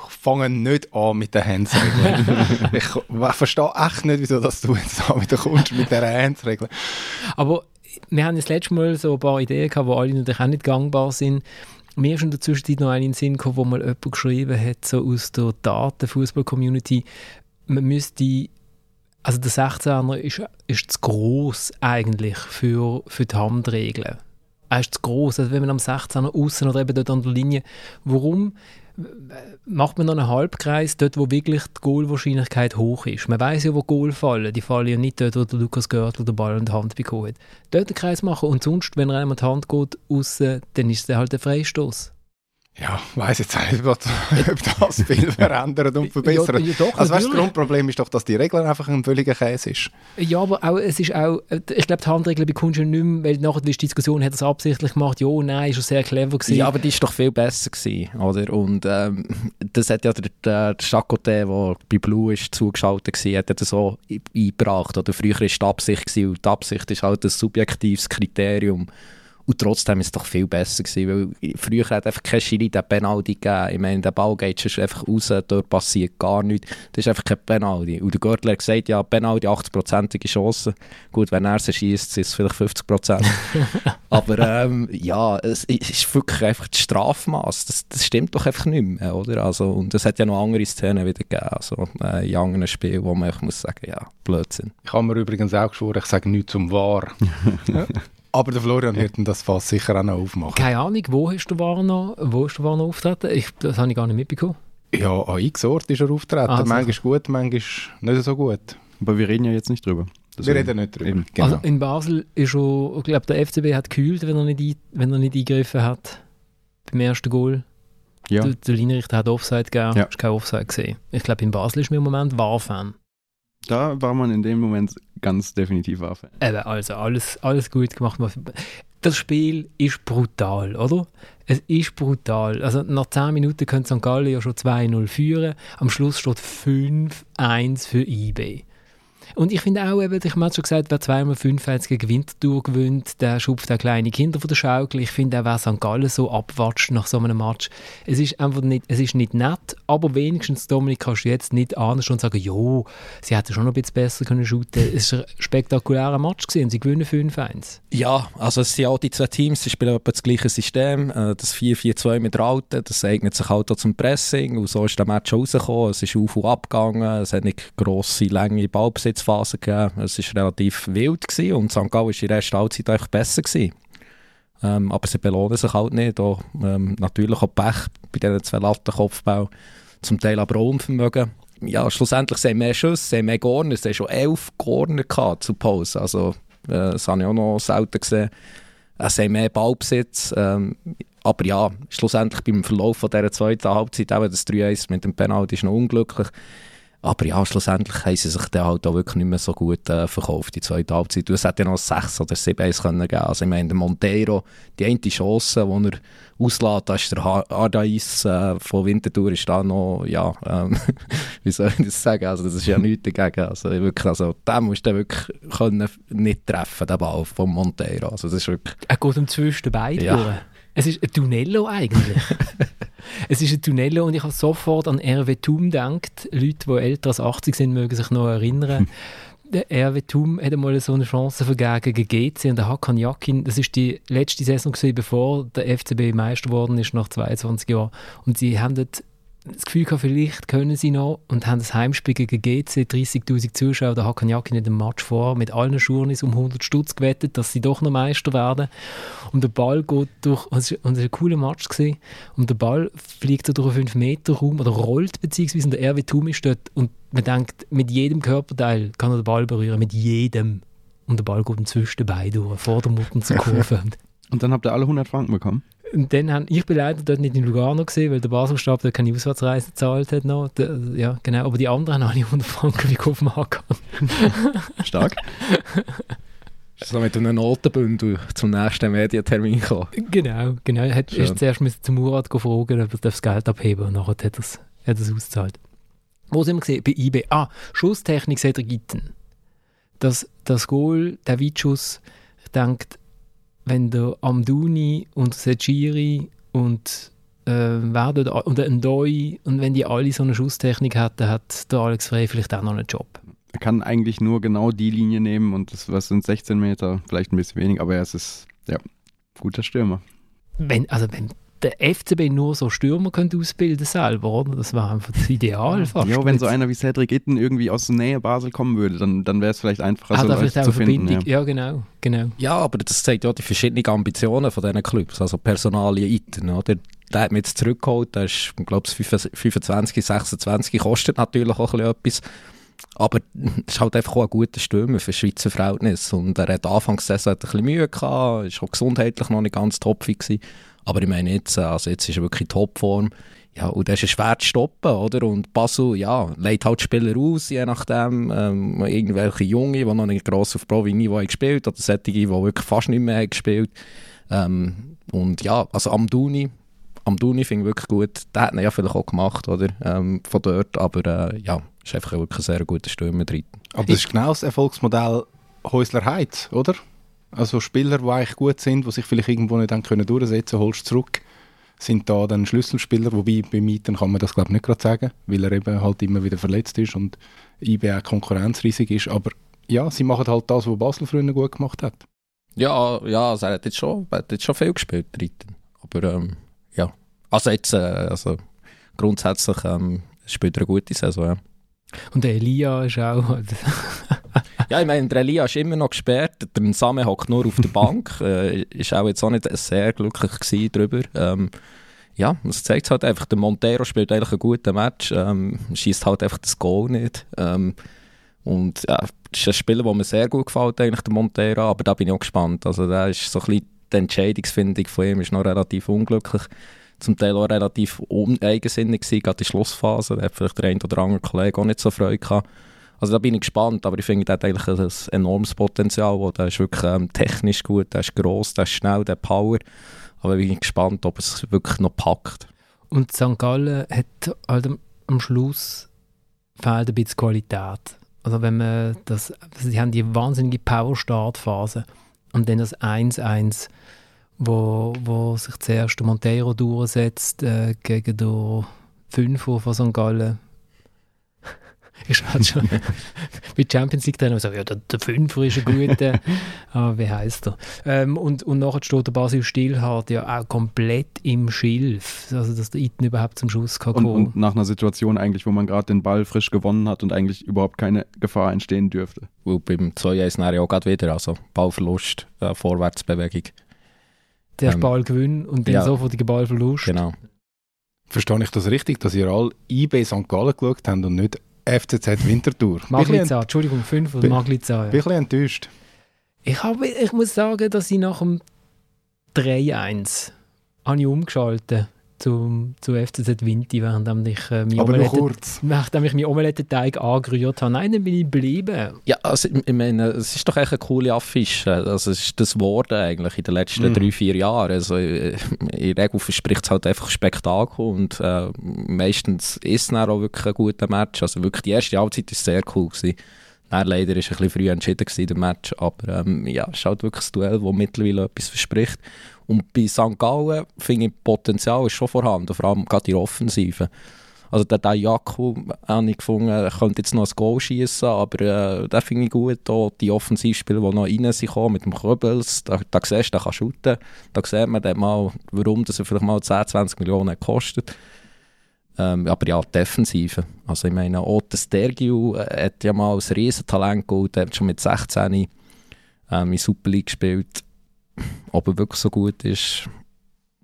B: fange nicht an mit den Handsregeln. ich, ich verstehe echt nicht, wieso dass du jetzt da wieder kommst mit dieser Handsregel.
A: Aber wir haben das letzte Mal so ein paar Ideen gehabt, die alle natürlich auch nicht gangbar sind. Mir ist in der Zwischenzeit noch einen in den Sinn gekommen, wo mal jemand geschrieben hat, so aus der Datenfußball-Community, man müsste also der 16er ist, ist zu gross eigentlich für, für die Handregeln er ist zu groß. Also wenn man am 16er außen oder eben dort an der Linie, warum macht man noch einen Halbkreis dort, wo wirklich die Goalwahrscheinlichkeit hoch ist? Man weiß ja, wo Goal fallen. Die fallen ja nicht dort, wo der Lukas Görtl den Ball in die Hand bekommen hat. Dort einen Kreis machen und sonst, wenn er einmal die Hand geht, außen, dann ist es halt ein Freistoß.
B: Ja, weiß jetzt nicht, ob das viel verändert und verbessert.
A: Ja, ja, doch,
B: also weißt, das. Grundproblem ist doch, dass die Regel einfach ein völliger Käse ist.
A: Ja, aber auch, es ist auch, ich glaube, die Handregel bekommst du nicht mehr, weil nachher die Diskussion hat er es absichtlich gemacht, ja, nein, ist schon sehr clever gewesen.
D: Ja, aber die ist doch viel besser gewesen, oder? Und ähm, das hat ja der, der Chacotet, der bei Blue ist zugeschaltet war, hat er das so eingebracht. Oder früher war es die Absicht gewesen, und die Absicht ist halt ein subjektives Kriterium. Und trotzdem ist es doch viel besser gewesen, weil früher hat einfach kein Schiri den Penalty gegeben. Ich meine, der Ball geht schon einfach raus, dort passiert gar nichts. Das ist einfach kein Penalty. Und der Görtler hat gesagt, ja, Penalty 80%ige Chance. Gut, wenn er es schießt, sind es vielleicht 50%. Aber ähm, ja, es ist wirklich einfach das Strafmaß. Das, das stimmt doch einfach nicht mehr, oder? Also, und es hat ja noch andere Szenen wieder gegeben, also äh, in anderen Spielen, wo man einfach muss sagen, ja, Blödsinn.
B: Ich habe mir übrigens auch geschworen, ich sage nichts zum Wahr. Aber der Florian wird das Fass sicher auch noch aufmachen.
A: Keine Ahnung, wo hast du Warner, wo hast du Warner auftreten? Ich, das habe ich gar nicht mitbekommen.
B: Ja, an x Ort ist er auftreten.
A: Ah,
B: manchmal gut, manchmal nicht so gut.
C: Aber wir reden ja jetzt nicht drüber.
B: Wir
C: Deswegen-
B: reden nicht drüber. Genau.
A: Also in Basel ist schon, ich glaube, der FCB hat gekühlt, wenn er nicht, wenn er nicht eingegriffen hat. Beim ersten Goal.
C: ja.
A: Der, der Linienrichter hat Offside gegeben,
C: Ja.
A: hast kein Offside gesehen. Ich glaube, in Basel ist mir im Moment War-Fan.
C: Da war man in dem Moment ganz definitiv Fan.
A: Eben, also alles, alles gut gemacht. Das Spiel ist brutal, oder? Es ist brutal. Also nach 10 Minuten könnte St. Gallen ja schon 2-0 führen. Am Schluss steht 5-1 für IB. Und ich finde auch, eben, ich habe schon gesagt, wer zweimal 5-1 gegen Winterthur gewinnt, der schupft auch kleine Kinder von der Schaukel. Ich finde auch, wer St. Gallen so abwatscht nach so einem Match, es ist einfach nicht, es ist nicht nett, aber wenigstens, Dominik, kannst du jetzt nicht anders und sagen, jo, sie hätten schon noch ein bisschen besser können shooten. Es war ein spektakulärer Match gewesen sie gewinnen 5-1.
D: Ja, also es sind auch die zwei Teams, die spielen etwa das gleiche System, äh, das 4-4-2 mit der Alten, das eignet sich halt auch zum Pressing und so ist der Match rausgekommen, es ist auf und ab gegangen, es hat nicht grosse, lange Ballbesitzphasen gegeben, es war relativ wild gewesen und St. Gallen war in der ersten einfach besser gewesen. Ähm, aber sie belohnen sich halt nicht, auch, ähm, natürlich auch Pech bei diesen zwei Lattenkopfbau, zum Teil aber auch Unvermögen. Ja, schlussendlich sind mehr Schüsse, sind mehr Corner, es haben schon elf Corner gehabt zur Pause, also äh, das habe ich auch noch selten gesehen. Es haben mehr Ballbesitz. Ähm, aber ja, schlussendlich beim Verlauf von dieser zweiten Halbzeit, auch das 3-1 mit dem Penalty ist noch unglücklich. Aber ja, schlussendlich haben sie sich dann halt auch wirklich nicht mehr so gut äh, verkauft, die zweite Halbzeit. Und es hätte ja noch 6 oder 7-1 können geben Also ich meine, der Monteiro, die eine Chance, die er auslässt, da ist der Ardais äh, von Winterthur ist da noch, ja, ähm, wie soll ich das sagen, also das ist ja nichts dagegen. Also wirklich, also den musst du wirklich können nicht treffen, den Ball von Monteiro. Also das ist wirklich,
A: Er geht um zwischen beiden
D: Ja.
A: Es ist ein Tunello eigentlich. es ist ein Tunello und ich habe sofort an Hervé Thum gedacht. Leute, die älter als 80 sind, mögen sich noch erinnern. Der Hervé Thum hat einmal so eine Chance vergeben gegen GC und der Hakan Yakin, das ist die letzte Saison gewesen, bevor der FCB Meister geworden ist, nach 22 Jahren. Und sie haben dort das Gefühl gehabt, vielleicht können sie noch und haben das Heimspiel gegen GC, 30'000 Zuschauer, der Hakan Yakin in dem Match vor, mit allen Schurnis um 100 Stutz gewettet, dass sie doch noch Meister werden. Und der Ball geht durch, und es war ein cooler Match, gewesen, und der Ball fliegt so durch einen 5-Meter-Raum oder rollt beziehungsweise und der RW Thum ist dort und man denkt, mit jedem Körperteil kann er den Ball berühren, mit jedem. Und der Ball geht zwischen den Beinen durch, vor der Mutter zur Kurve.
C: Und dann habt ihr alle 100 Franken bekommen.
A: Und dann haben, ich bin leider dort nicht in Lugano gesehen, weil der Baselstab dort keine Auswärtsreise gezahlt hat noch. Der, ja, genau. Aber die anderen haben alle 100 Franken wie auf dem Hakan.
C: Stark.
D: so mit einem Notenbündel zum nächsten Medientermin gekommen.
A: Genau, genau. Er hat erst zuerst müssen zum Murat fragen, ob er das Geld abheben und nachher hat er es hat ausgezahlt. Wo sind wir gesehen? Bei IB. Ah, Schusstechnik Cedric Itten. Das, das Goal, der Weitschuss, ich denke, wenn der Amduni und Sejiri und äh, wer dort a- und der Ndoi und wenn die alle so eine Schusstechnik hätten, hat der Alex Frey vielleicht auch noch einen Job.
C: Er kann eigentlich nur genau die Linie nehmen und das was sind 16 Meter, vielleicht ein bisschen wenig, aber er ist ja, guter Stürmer.
A: Wenn, also wenn der FCB nur so Stürmer könnte ausbilden selber, oder? Das war einfach das Ideal fast.
C: Ja, wenn so einer wie Cedric Itten irgendwie aus der Nähe Basel kommen würde, dann, dann wäre es vielleicht einfacher,
A: hat
C: so Leute
A: vielleicht auch
C: zu
A: eine
C: finden.
A: Verbindung.
C: Ja.
A: Ja. genau, genau.
D: Ja, aber das zeigt ja die verschiedenen Ambitionen von diesen Clubs, also Personalien Iten, oder? Der hat mich jetzt zurückgeholt, der ist, glaube ich, 25, 26, kostet natürlich auch ein bisschen etwas. Aber es ist halt einfach auch ein guter Stürmer für Schweizer Verhältnisse. Und er hat anfangs der Saison ein bisschen Mühe gehabt, ist auch gesundheitlich noch nicht ganz topfig gewesen. Aber ich meine jetzt, äh, also jetzt ist er wirklich in Topform. Ja, und das ist schwer zu stoppen, oder? Und Basel, ja, leitet halt Spieler aus, je nachdem. Ähm, irgendwelche Junge, die noch nicht gross auf Provi-Niveau gespielt oder solche, die wirklich fast nicht mehr gespielt ähm, Und ja, also Amduni, Amduni finde ich wirklich gut. Der hat ihn ja vielleicht auch gemacht, oder? Ähm, von dort, aber äh, ja, ist einfach wirklich ein sehr guter Stürmer drin.
B: Aber das ist genau das Erfolgsmodell Häusler Heiz, oder? Also Spieler, die eigentlich gut sind, die sich vielleicht irgendwo nicht dann können durchsetzen können, holst du zurück sind da dann Schlüsselspieler, wobei bei Mieten kann man das glaube ich nicht gerade sagen, weil er eben halt immer wieder verletzt ist und IB auch konkurrenzriesig ist, aber ja, sie machen halt das, was Basel früher gut gemacht hat.
D: Ja, ja, also er hat jetzt schon, hat jetzt schon viel gespielt, dritten. aber ähm, ja, also jetzt, äh, also grundsätzlich ähm, spielt er eine gute Saison, ja.
A: Und der Elia ist auch...
D: ja, ich meine, der Elia ist immer noch gesperrt. Der Same hockt nur auf der Bank. äh, ist auch jetzt auch nicht sehr glücklich darüber. Ähm, ja, das zeigt halt einfach. Der Montero spielt eigentlich einen guten Match, ähm, schießt halt einfach das Goal nicht. Ähm, und ja, das ist ein Spieler, der mir sehr gut gefällt, eigentlich, der Montero, aber da bin ich auch gespannt. Also da ist so ein bisschen die Entscheidungsfindung von ihm ist noch relativ unglücklich. Zum Teil auch relativ uneigensinnig gewesen, gerade die Schlussphase. Da hat vielleicht der ein oder andere Kollege auch nicht so Freude gehabt. Also da bin ich gespannt, aber ich finde, der hat eigentlich ein enormes Potenzial. Der ist wirklich ähm, technisch gut, der ist gross, der ist schnell, der Power. Aber ich bin gespannt, ob es wirklich noch packt.
A: Und St. Gallen hat halt am Schluss fehlt ein bisschen Qualität. Also wenn man das, sie haben die wahnsinnige Power-Start-Phase und dann das 1-1, wo, wo sich zuerst Monteiro durchsetzt äh, gegen den Fünfer von St. Gallen ist halt schon mit Champions League drin. Also, ja, der, der Fünfer ist ein guter. aber wie heißt er? Ähm, und, und nachher steht der Basil Stillhardt ja auch komplett im Schilf. Also, dass der Iten überhaupt zum Schuss kann
C: und, und nach einer Situation eigentlich, wo man gerade den Ball frisch gewonnen hat und eigentlich überhaupt keine Gefahr entstehen dürfte.
D: Und beim 2-1 auch gerade wieder. Also, Ballverlust, äh, Vorwärtsbewegung.
A: Der ähm, Ball gewinnen und dann ja, sofortiger Ballverlust.
D: Genau.
B: Verstehe ich das richtig, dass ihr alle IB St. Gallen geschaut habt und nicht FCZ Winterthur.
A: Magliza, Entschuldigung, 5 oder Magliza. Ja.
B: Bin ein bisschen enttäuscht.
A: Ich, habe, ich muss sagen, dass ich nach dem 3-1 umgeschaltet zum, zu FCZ Winti, während ich äh,
B: Aber nur kurz.
A: Nachdem ich meinen Omelettenteig angerührt habe. Nein, dann bin ich geblieben.
D: Ja, also ich meine, es ist doch echt eine coole Affische. Also es ist das Wort eigentlich in den letzten mm. drei, vier Jahren. Also äh, in der Regel verspricht es halt einfach Spektakel und äh, meistens ist es dann auch wirklich ein guter Match. Also wirklich die erste Halbzeit war sehr cool. Gewesen. Dann leider war es ein bisschen früh entschieden gewesen, der Match, aber ähm, ja, es ist halt wirklich ein Duell, das mittlerweile etwas verspricht. Und bei St. Gallen finde ich, Potenzial ist schon vorhanden, vor allem gerade die Offensive. Also der Dayaku habe ich gefunden, er könnte jetzt noch ein Goal schießen, aber äh, den finde ich gut. Auch die Offensivspieler, die noch rein sind, mit dem Köbels, da, da siehst du, der kann shooten. Da sieht man dann mal, warum das vielleicht mal 10, 20 Millionen kostet. Ähm, aber ja, die Defensive. Also ich meine, auch der Stergiu äh, hat ja mal ein Riesentalent geholt, der hat schon mit 16 ähm, in Super League gespielt ob er wirklich so gut ist,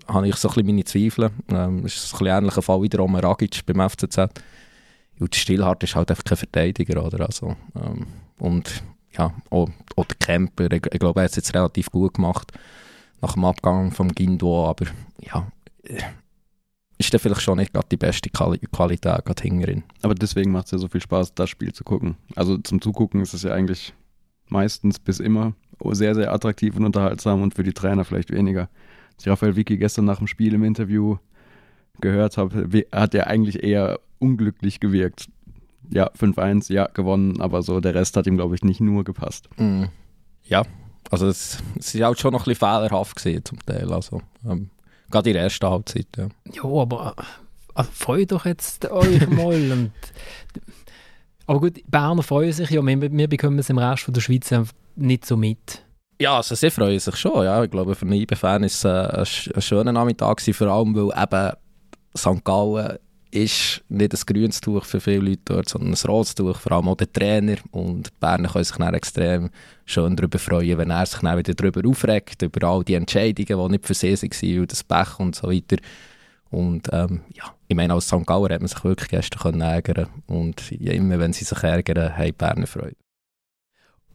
D: habe ich so ein bisschen meine Zweifel. Ähm, ist ein bisschen ähnlicher Fall wie der Omer Ragic beim FCZ. Und Stillhardt ist halt einfach kein Verteidiger, oder? Also, ähm, und ja, auch, auch der Camper, ich, ich glaube, er hat es jetzt relativ gut gemacht nach dem Abgang vom Guindo, aber ja, äh, ist dann vielleicht schon nicht gerade die beste Qualität gerade hinterin.
C: Aber deswegen macht es ja so viel Spaß, das Spiel zu gucken. Also zum Zugucken ist es ja eigentlich meistens bis immer sehr, sehr attraktiv und unterhaltsam und für die Trainer vielleicht weniger. Als ich Raphael Vicky gestern nach dem Spiel im Interview gehört habe, hat er eigentlich eher unglücklich gewirkt. Ja, 5-1, ja, gewonnen, aber so der Rest hat ihm, glaube ich, nicht nur gepasst.
D: Mm. Ja, also es, es ist auch schon noch ein bisschen fehlerhaft gesehen zum Teil. Also, ähm, gerade in der ersten Halbzeit. Ja,
A: ja aber also, freut doch jetzt euch mal. und, aber gut, Berner freuen sich ja, wir, wir bekommen es im Rest von der Schweiz nicht so mit.
D: Ja, also sie freuen sich schon. Ja. Ich glaube, für einen IB-Fan war es äh, ein, schöner Nachmittag, vor allem weil eben St. Gallen ist nicht ein grünes Tuch für viele Leute dort, sondern ein rotes Tuch, vor allem auch der Trainer. Und Berner können sich dann extrem schön darüber freuen, wenn er sich dann wieder darüber aufregt, über all die Entscheidungen, die nicht für sie waren und das Pech und so weiter. Und ähm, ja, ich meine, als St. Gallen hat man sich wirklich gestern ärgern Und ja, immer wenn sie sich ärgern, haben Berner Freude.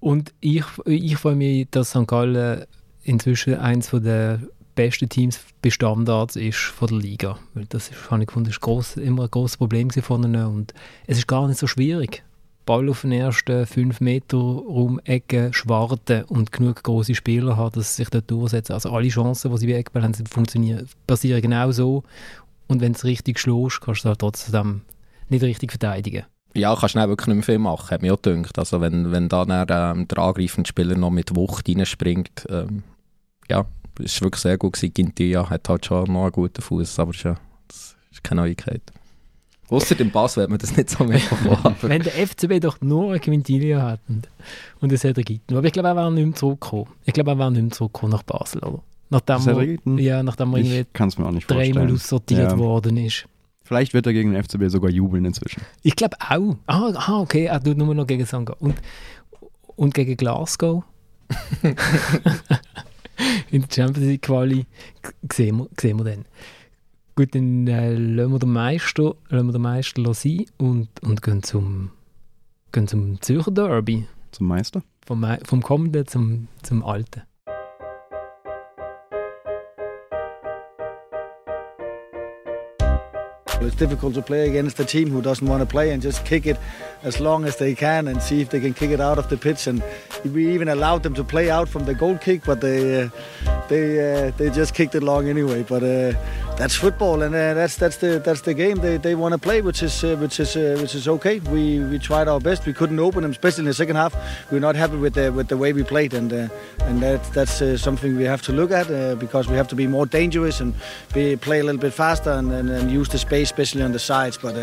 A: Und ich, ich freue mich, dass St. Gallen inzwischen eines der besten Teams bei Standards ist von der Liga. Weil das ist, habe ich gefunden, ist gross, immer ein großes Problem von ihnen und es ist gar nicht so schwierig. Ball auf den ersten 5 Meter Raum, Ecke, Schwarte und genug große Spieler haben, dass sie sich dort durchsetzen. Also alle Chancen, die sie bei Eckball haben, funktionieren, passieren genau so. Und wenn es richtig schlägst, kannst du halt trotzdem nicht richtig verteidigen.
D: Ja, kannst du wirklich nicht mehr viel machen, hat mir auch gedacht. Also wenn, wenn da ähm, der angreifende Spieler noch mit Wucht reinspringt, ähm, ja, ist wirklich sehr gut gewesen. Gintia hat halt schon noch einen guten Fuß, aber schon, das ist keine Neuigkeit. Außer dem Pass wird man das nicht so mehr
A: Wenn der FCB doch nur eine Quintilia hat und, und es hätte Gitten. Aber ich glaube, er wäre nicht mehr zurückgekommen. Ich glaube, er wäre nicht mehr zurückgekommen nach Basel, oder? Nachdem er, ja, nachdem irgendwie dreimal aussortiert ja. worden ist.
C: Vielleicht wird er gegen den FCB sogar jubeln inzwischen.
A: Ich glaube auch. Ah, ah, okay, er tut nur noch gegen Sanga. Und, und gegen Glasgow. In der Champions League Quali sehen wir, sehen wir dann. Gut, dann äh, lassen wir den Meister, lassen wir den Meister sein und, und gehen, zum, gehen zum Zürcher Derby.
C: Zum Meister?
A: Vom, vom kommenden zum, zum alten.
G: It's difficult to play against a team who doesn't want to play and just kick it as long as they can and see if they can kick it out of the pitch. And we even allowed them to play out from the goal kick, but they uh, they uh, they just kicked it long anyway. But uh, that's football, and uh, that's that's the that's the game they, they want to play, which is uh, which is uh, which is okay. We we tried our best. We couldn't open them, especially in the second half. We are not happy with the with the way we played, and and that that's something we have to look at because we have to be more dangerous and be, play a little bit faster and, and, and use the space, especially on the sides. But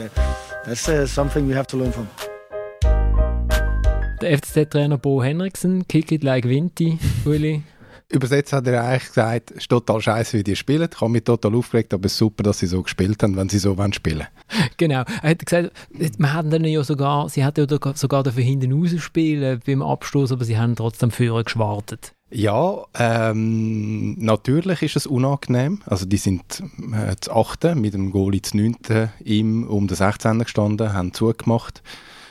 G: that's something we have to learn from.
A: Der FCZ-Trainer Bo Henriksen, kick it like Vinti, Uli.
B: Übersetzt hat er eigentlich gesagt, es ist total scheiße, wie die spielen. Ich habe mich total aufgeregt, aber es ist super, dass sie so gespielt haben, wenn sie so wollen spielen
A: Genau. Er hat gesagt, hatten dann ja sogar, sie hätten ja sogar dafür hinten rausspielen beim Abstoß, aber sie haben trotzdem Führer geschwartet.
B: Ja, ähm, natürlich ist es unangenehm. Also die sind äh, zu 8. mit dem Goalie zu 9. ihm um den 16. gestanden, haben zugemacht.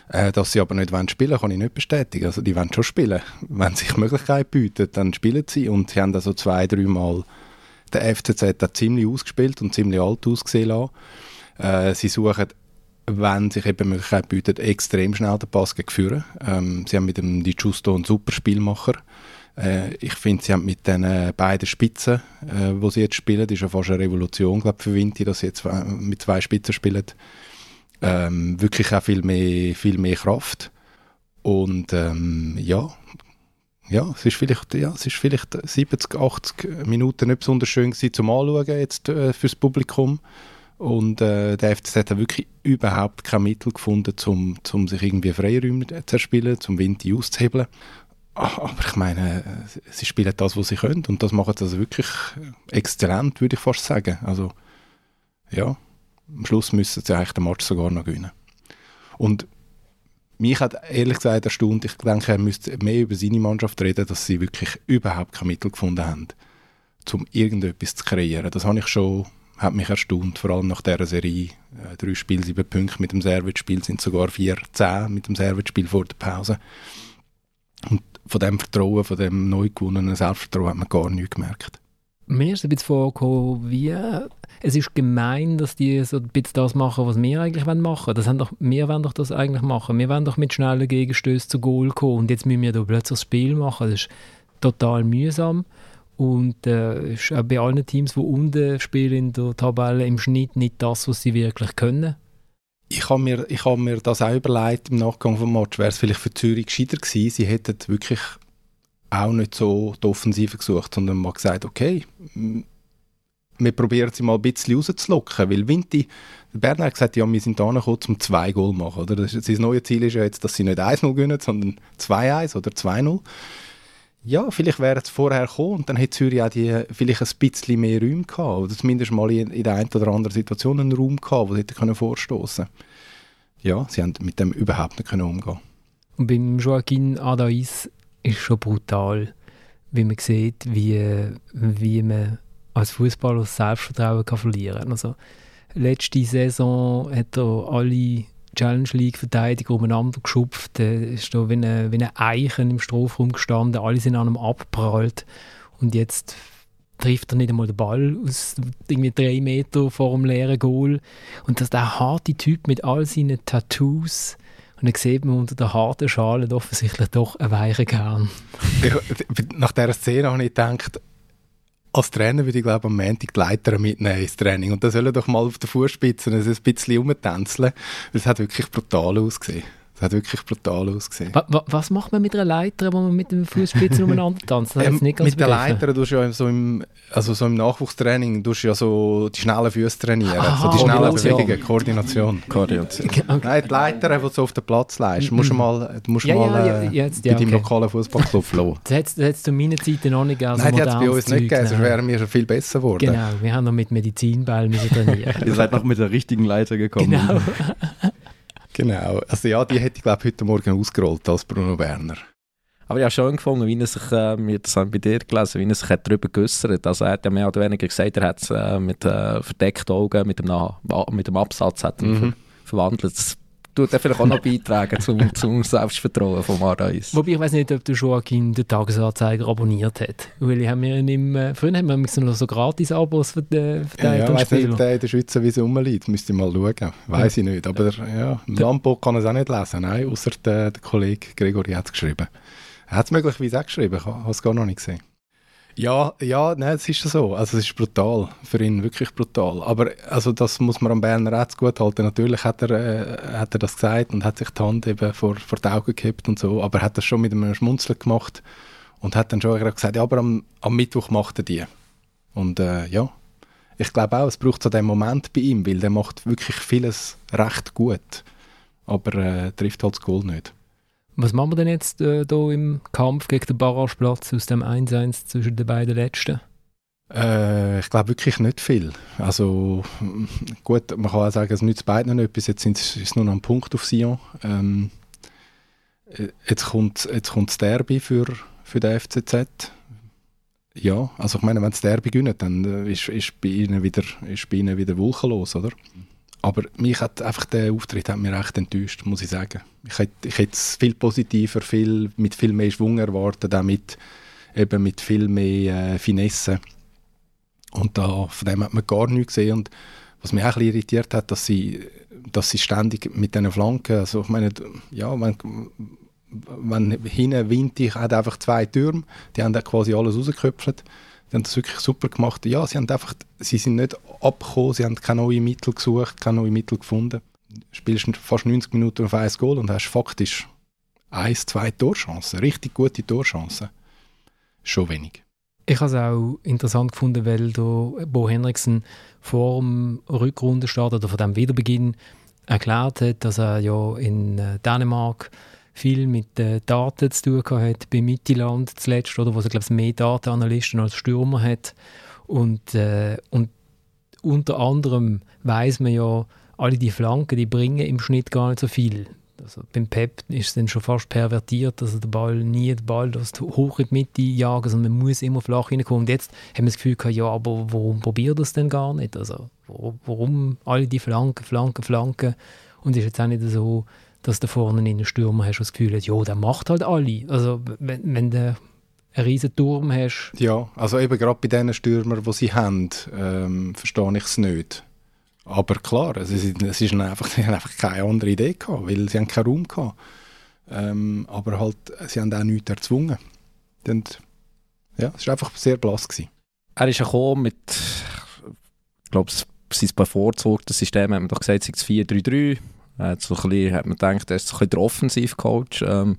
B: Äh, dass sie aber nicht spielen wollen, kann ich nicht bestätigen. Also die wollen schon spielen. Wenn sich die Möglichkeit bietet, dann spielen sie. Und sie haben also zwei, dreimal der FCZ hat ziemlich ausgespielt und ziemlich alt ausgesehen lassen. Äh, sie suchen, wenn sich eben Möglichkeit bietet, extrem schnell den Pass gegen Führen. Ähm, sie haben mit dem Di Giusto einen super Spielmacher. Äh, ich finde, sie haben mit den beiden Spitzen, äh, wo sie jetzt spielen, das ist ja fast eine Revolution glaub, für Vinti, dass sie jetzt mit zwei Spitzen spielen ähm, wirklich auch viel mehr, viel mehr Kraft. Und ähm, ja, ja, es ist vielleicht, ja, es ist vielleicht 70, 80 Minuten nicht besonders schön gewesen zum Anschauen jetzt äh, fürs Publikum. Und äh, der FCZ hat wirklich überhaupt kein Mittel gefunden, um zum sich irgendwie Freiräume zu erspielen, zum Wind auszuhebeln. Ah, aber ich meine, sie spielen das, was sie können und das machen sie also wirklich exzellent, würde ich fast sagen. Also, ja, am Schluss müssen sie eigentlich den Match sogar noch gewinnen. Und mich hat ehrlich gesagt erstaunt, ich denke, er müsste mehr über seine Mannschaft reden, dass sie wirklich überhaupt kein Mittel gefunden haben, um irgendetwas zu kreieren. Das habe ich schon, hat mich erstaunt, vor allem nach dieser Serie. Äh, drei Spiele, sieben Punkte mit dem Servet-Spiel sind sogar vier, zehn mit dem Servet-Spiel vor der Pause. Und von dem Vertrauen, von dem neu gewonnenen Selbstvertrauen hat man gar nichts gemerkt.
A: Mir ist ein bisschen vorgekommen, wie es ist gemein, dass die so ein bisschen das machen, was wir eigentlich machen wollen. Das haben doch, wir wollen doch das eigentlich machen. Wir wollen doch mit schnellen Gegenstößen zu Goal kommen und jetzt müssen wir da plötzlich das Spiel machen. Das ist total mühsam und äh, ist auch bei allen Teams, die unten spielen in der Tabelle, im Schnitt nicht das, was sie wirklich können.
B: Ich habe mir, hab mir das auch überlegt im Nachgang vom Match. Wäre es vielleicht für Zürich gescheiter gewesen, sie hätten wirklich auch nicht so die Offensive gesucht, sondern mal gesagt, okay, wir probieren sie mal ein bisschen rauszulocken, weil Vinti, Bernhard hat gesagt, ja, wir sind da gekommen, um zwei Goal zu machen. Oder? Das, das neue Ziel ist ja jetzt, dass sie nicht 1-0 gewinnen, sondern 2-1 oder 2-0. Ja, vielleicht wäre es vorher gekommen und dann hätte Zürich auch die, vielleicht ein bisschen mehr Räume gehabt. Oder zumindest mal in, in der einen oder anderen Situation einen Raum gehabt, wo sie hätten vorstoßen Ja, sie haben mit dem überhaupt nicht umgehen
A: Und beim Joaquin Adais ist schon brutal, wie man sieht, wie, wie man als Fußballer das Selbstvertrauen kann verlieren kann. Also, letzte Saison hat er alle Challenge League Verteidiger umeinander geschupft. Er ist da wie eine Eichen im Strafraum gestanden. Alle sind an ihm abgeprallt. Und jetzt trifft er nicht einmal den Ball aus irgendwie drei Meter vor dem leeren Goal. Und dass der harte Typ mit all seinen Tattoos und dann sieht man unter der harten Schale offensichtlich doch einen weichen Kern.
B: Nach dieser Szene habe ich gedacht, als Trainer würde ich glaube am Montag die Leiter mitnehmen ins Training und dann sollen doch mal auf der Fußspitze ein bisschen rumtänzeln, weil es hat wirklich brutal ausgesehen. Das hat wirklich brutal ausgesehen.
A: Wa wa was macht man mit einer Leiter, wo man mit dem Fußspitzen umeinander tanzt?
B: Ähm, mit der Leiter tust du ja so im, also so im Nachwuchstraining tust du ja so die schnellen Füße trainieren. Aha, so die schnellen Bewegungen, Koordination. Koordination. Okay. Nein, die Leiter, die du auf den Platz leist, musst du mhm. mal, du musst ja, mal ja, äh, jetzt, ja, bei deinem okay. lokalen Fußballclub flohen.
A: Das hat es zu meiner Zeit noch nicht gegeben.
B: Nein, die hat es bei uns nicht gegeben, sonst wären wir schon viel besser geworden.
A: Genau, wir haben noch mit Medizinball trainieren.
C: Ihr seid noch mit der richtigen Leiter gekommen.
A: Genau.
B: Genau. Also ja, die hätte ich glaube heute Morgen ausgerollt als Bruno Werner.
D: Aber ich habe schon gefunden, wie er sich, äh, wir das haben bei dir gelesen, wie er sich darüber geäußert hat. Also er hat ja mehr oder weniger gesagt, er hat es äh, mit äh, verdeckten Augen, mit dem, mit dem Absatz hat mhm. verwandelt. Das tut er vielleicht auch noch beitragen zum, zum Selbstvertrauen von Marais.
A: Wobei ich weiß nicht, ob der Joaquin den Tagesanzeiger abonniert hat. Weil ich habe mir im, äh, früher haben wir noch so gratis-Abos verteilt
B: ja, ja, Ich weiß nicht, ob der in der Schweiz sowieso rumliegt. Müsste ich mal schauen. Weiß ja. ich nicht. Aber ja, Landbuch kann es auch nicht lesen. Nein, außer der, der Kollege Gregory hat es geschrieben. Er hat es möglicherweise auch geschrieben. Ich habe es gar noch nicht gesehen. Ja, ja, nein, es ist so. Also es ist brutal, für ihn wirklich brutal. Aber also das muss man am Berner Rätz gut halten. Natürlich hat er, äh, hat er das gesagt und hat sich die Hand eben vor, vor die Augen gehabt und so, aber er hat das schon mit einem Schmunzeln gemacht und hat dann schon gesagt, ja, aber am, am Mittwoch macht er die. Und äh, ja, ich glaube auch, es braucht so den Moment bei ihm, weil der macht wirklich vieles recht gut, aber äh, trifft halt das Goal nicht.
A: Was machen wir denn jetzt äh, hier im Kampf gegen den Barrageplatz aus dem 1-1 zwischen den beiden Letzten?
B: Äh, ich glaube wirklich nicht viel. Also gut, man kann auch sagen, es nützt beiden nicht etwas. Jetzt sind es nur noch ein Punkt auf Sion. Ähm, äh, jetzt kommt, jetzt kommt das Derby für, für den FCZ. Ja, also ich meine, wenn das Derby gewinnt, dann äh, ist, ist, bei ihnen wieder, ist bei ihnen wieder wolkenlos, oder? Aber mich hat einfach der Auftritt hat mich recht enttäuscht, muss ich sagen. Ich hätte, ich hätte es viel positiver, viel, mit viel mehr Schwung erwartet, auch mit, eben mit viel mehr äh, Finesse. Und da, von dem hat man gar nichts gesehen. Und was mich auch ein bisschen irritiert hat, dass sie, dass sie ständig mit diesen Flanken, also ich meine, ja, wenn, wenn hinten Windig hat einfach zwei Türme, die haben da quasi alles rausgeköpft. Haben das wirklich super gemacht. Ja, sie, haben einfach, sie sind nicht abgekommen, sie haben keine neuen Mittel gesucht, keine neuen Mittel gefunden. Du spielst fast 90 Minuten auf ein Goal und hast faktisch eins, zwei Torchancen, richtig gute Torchancen. Schon wenig.
A: Ich habe es auch interessant gefunden, weil der Bo Henriksen vor dem Rückrundenstart oder vor dem Wiederbeginn erklärt hat, dass er ja in äh, Dänemark viel mit äh, Daten zu tun hat, bei Mittelland zuletzt, oder, wo er, glaube mehr Datenanalysten als Stürmer hat. Und, äh, und unter anderem weiß man ja, alle die Flanken, die bringen im Schnitt gar nicht so viel. Also beim Pep ist es dann schon fast pervertiert, dass also der Ball nie den Ball hoch in die Mitte jagen, sondern man muss immer flach hineinkommen. Und jetzt haben wir das Gefühl gehabt, ja, aber warum probiert das denn gar nicht? Also warum alle die Flanken, Flanken, Flanken? Und es ist jetzt auch nicht so, dass du vorne einen Stürmer hast, das Gefühl hat, ja, der macht halt alle. Also wenn, wenn du einen riesen Turm hast.
B: Ja, also eben gerade bei diesen Stürmern, die sie haben, ähm, verstehe ich es nicht. Aber klar, es ist, es ist einfach, sie haben einfach keine andere Idee gehabt, weil sie haben keinen Raum gehabt. Ähm, aber halt, sie haben auch nichts erzwungen. Und, ja, es war einfach sehr blass. Gewesen.
D: Er ist gekommen mit, ich glaube, sein bevorzugtes System, hat man doch gesagt, es 4-3-3 hat, so ein bisschen, hat man gedacht, er ist ein bisschen der Offensivcoach. Ähm,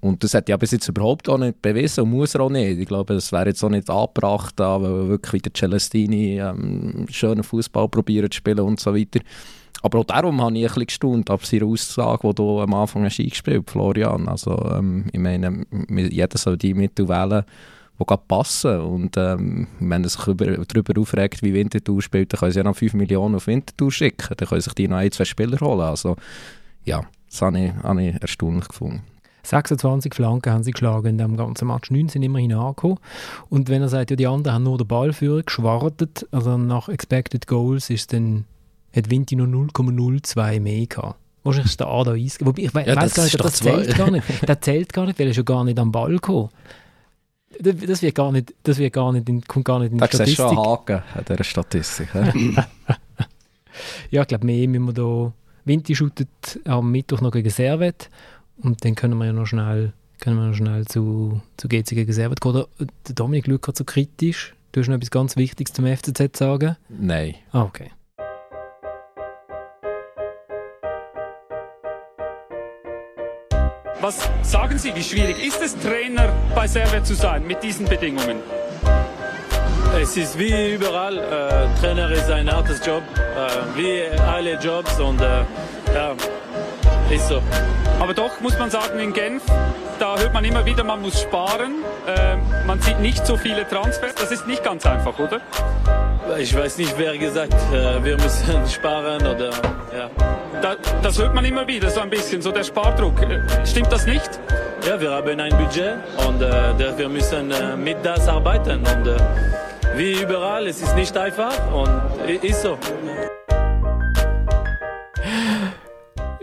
D: und das hat ja bis jetzt überhaupt auch nicht bewiesen und muss er auch nicht. Ich glaube, es wäre jetzt auch nicht angebracht, weil wirklich wieder Celestini ähm, schönen Fußball probieren zu spielen und so weiter. Aber auch darum habe ich ein bisschen gestaunt ab seiner Aussage, die du am Anfang hast eingespielt Florian. Also, ähm, ich meine, jeder soll die Mittel wählen, die gerade passen. Und ähm, wenn er sich über, darüber aufregt, wie Winterthur spielt, dann können sie ja noch 5 Millionen auf Winterthur schicken. Dann können sich die noch ein, zwei Spieler holen. Also ja, das habe ich, habe ich erstaunlich gefunden.
A: 26 Flanken haben sie geschlagen in dem ganzen Match. 9 sind immerhin angekommen. Und wenn er sagt, ja, die anderen haben nur den Ball für geschwartet, also nach Expected Goals ist dann, hat Vinti nur 0,02 mehr gehabt. Wahrscheinlich ist der Ada eingegeben. Wobei, ich we ja, weiß gar nicht, das zählt gar nicht. Der zählt gar nicht, weil er schon gar nicht am Ball gekommen Das wird gar nicht, das wird gar nicht in, kommt gar nicht in die
D: Da siehst du
A: Statistik.
D: schon Haken an dieser Statistik.
A: Ja, ich glaube, mehr müssen wir da. Vinti shootet am Mittwoch noch gegen Servet und dann können wir ja noch schnell, können wir noch schnell zu, zu GC gegen Servet gehen. Der Dominik schaut gerade so kritisch. Du hast noch etwas ganz Wichtiges zum FCZ zu sagen.
D: Nein.
A: Ah, okay.
H: Was sagen Sie, wie schwierig ist es, Trainer bei Servet zu sein mit diesen Bedingungen?
I: Es ist wie überall, äh, Trainer ist ein hartes Job, äh, wie alle Jobs und äh, ja, ist so.
H: Aber doch muss man sagen, in Genf, da hört man immer wieder, man muss sparen. Äh, man sieht nicht so viele Transfers. Das ist nicht ganz einfach, oder?
I: Ich weiß nicht, wer gesagt, äh, wir müssen sparen oder ja.
H: Da, das hört man immer wieder, so ein bisschen, so der Spardruck. Äh, Stimmt das nicht?
I: Ja, wir haben ein Budget und äh, der- wir müssen äh, mit das arbeiten und äh, wie überall, es ist nicht einfach und ist so.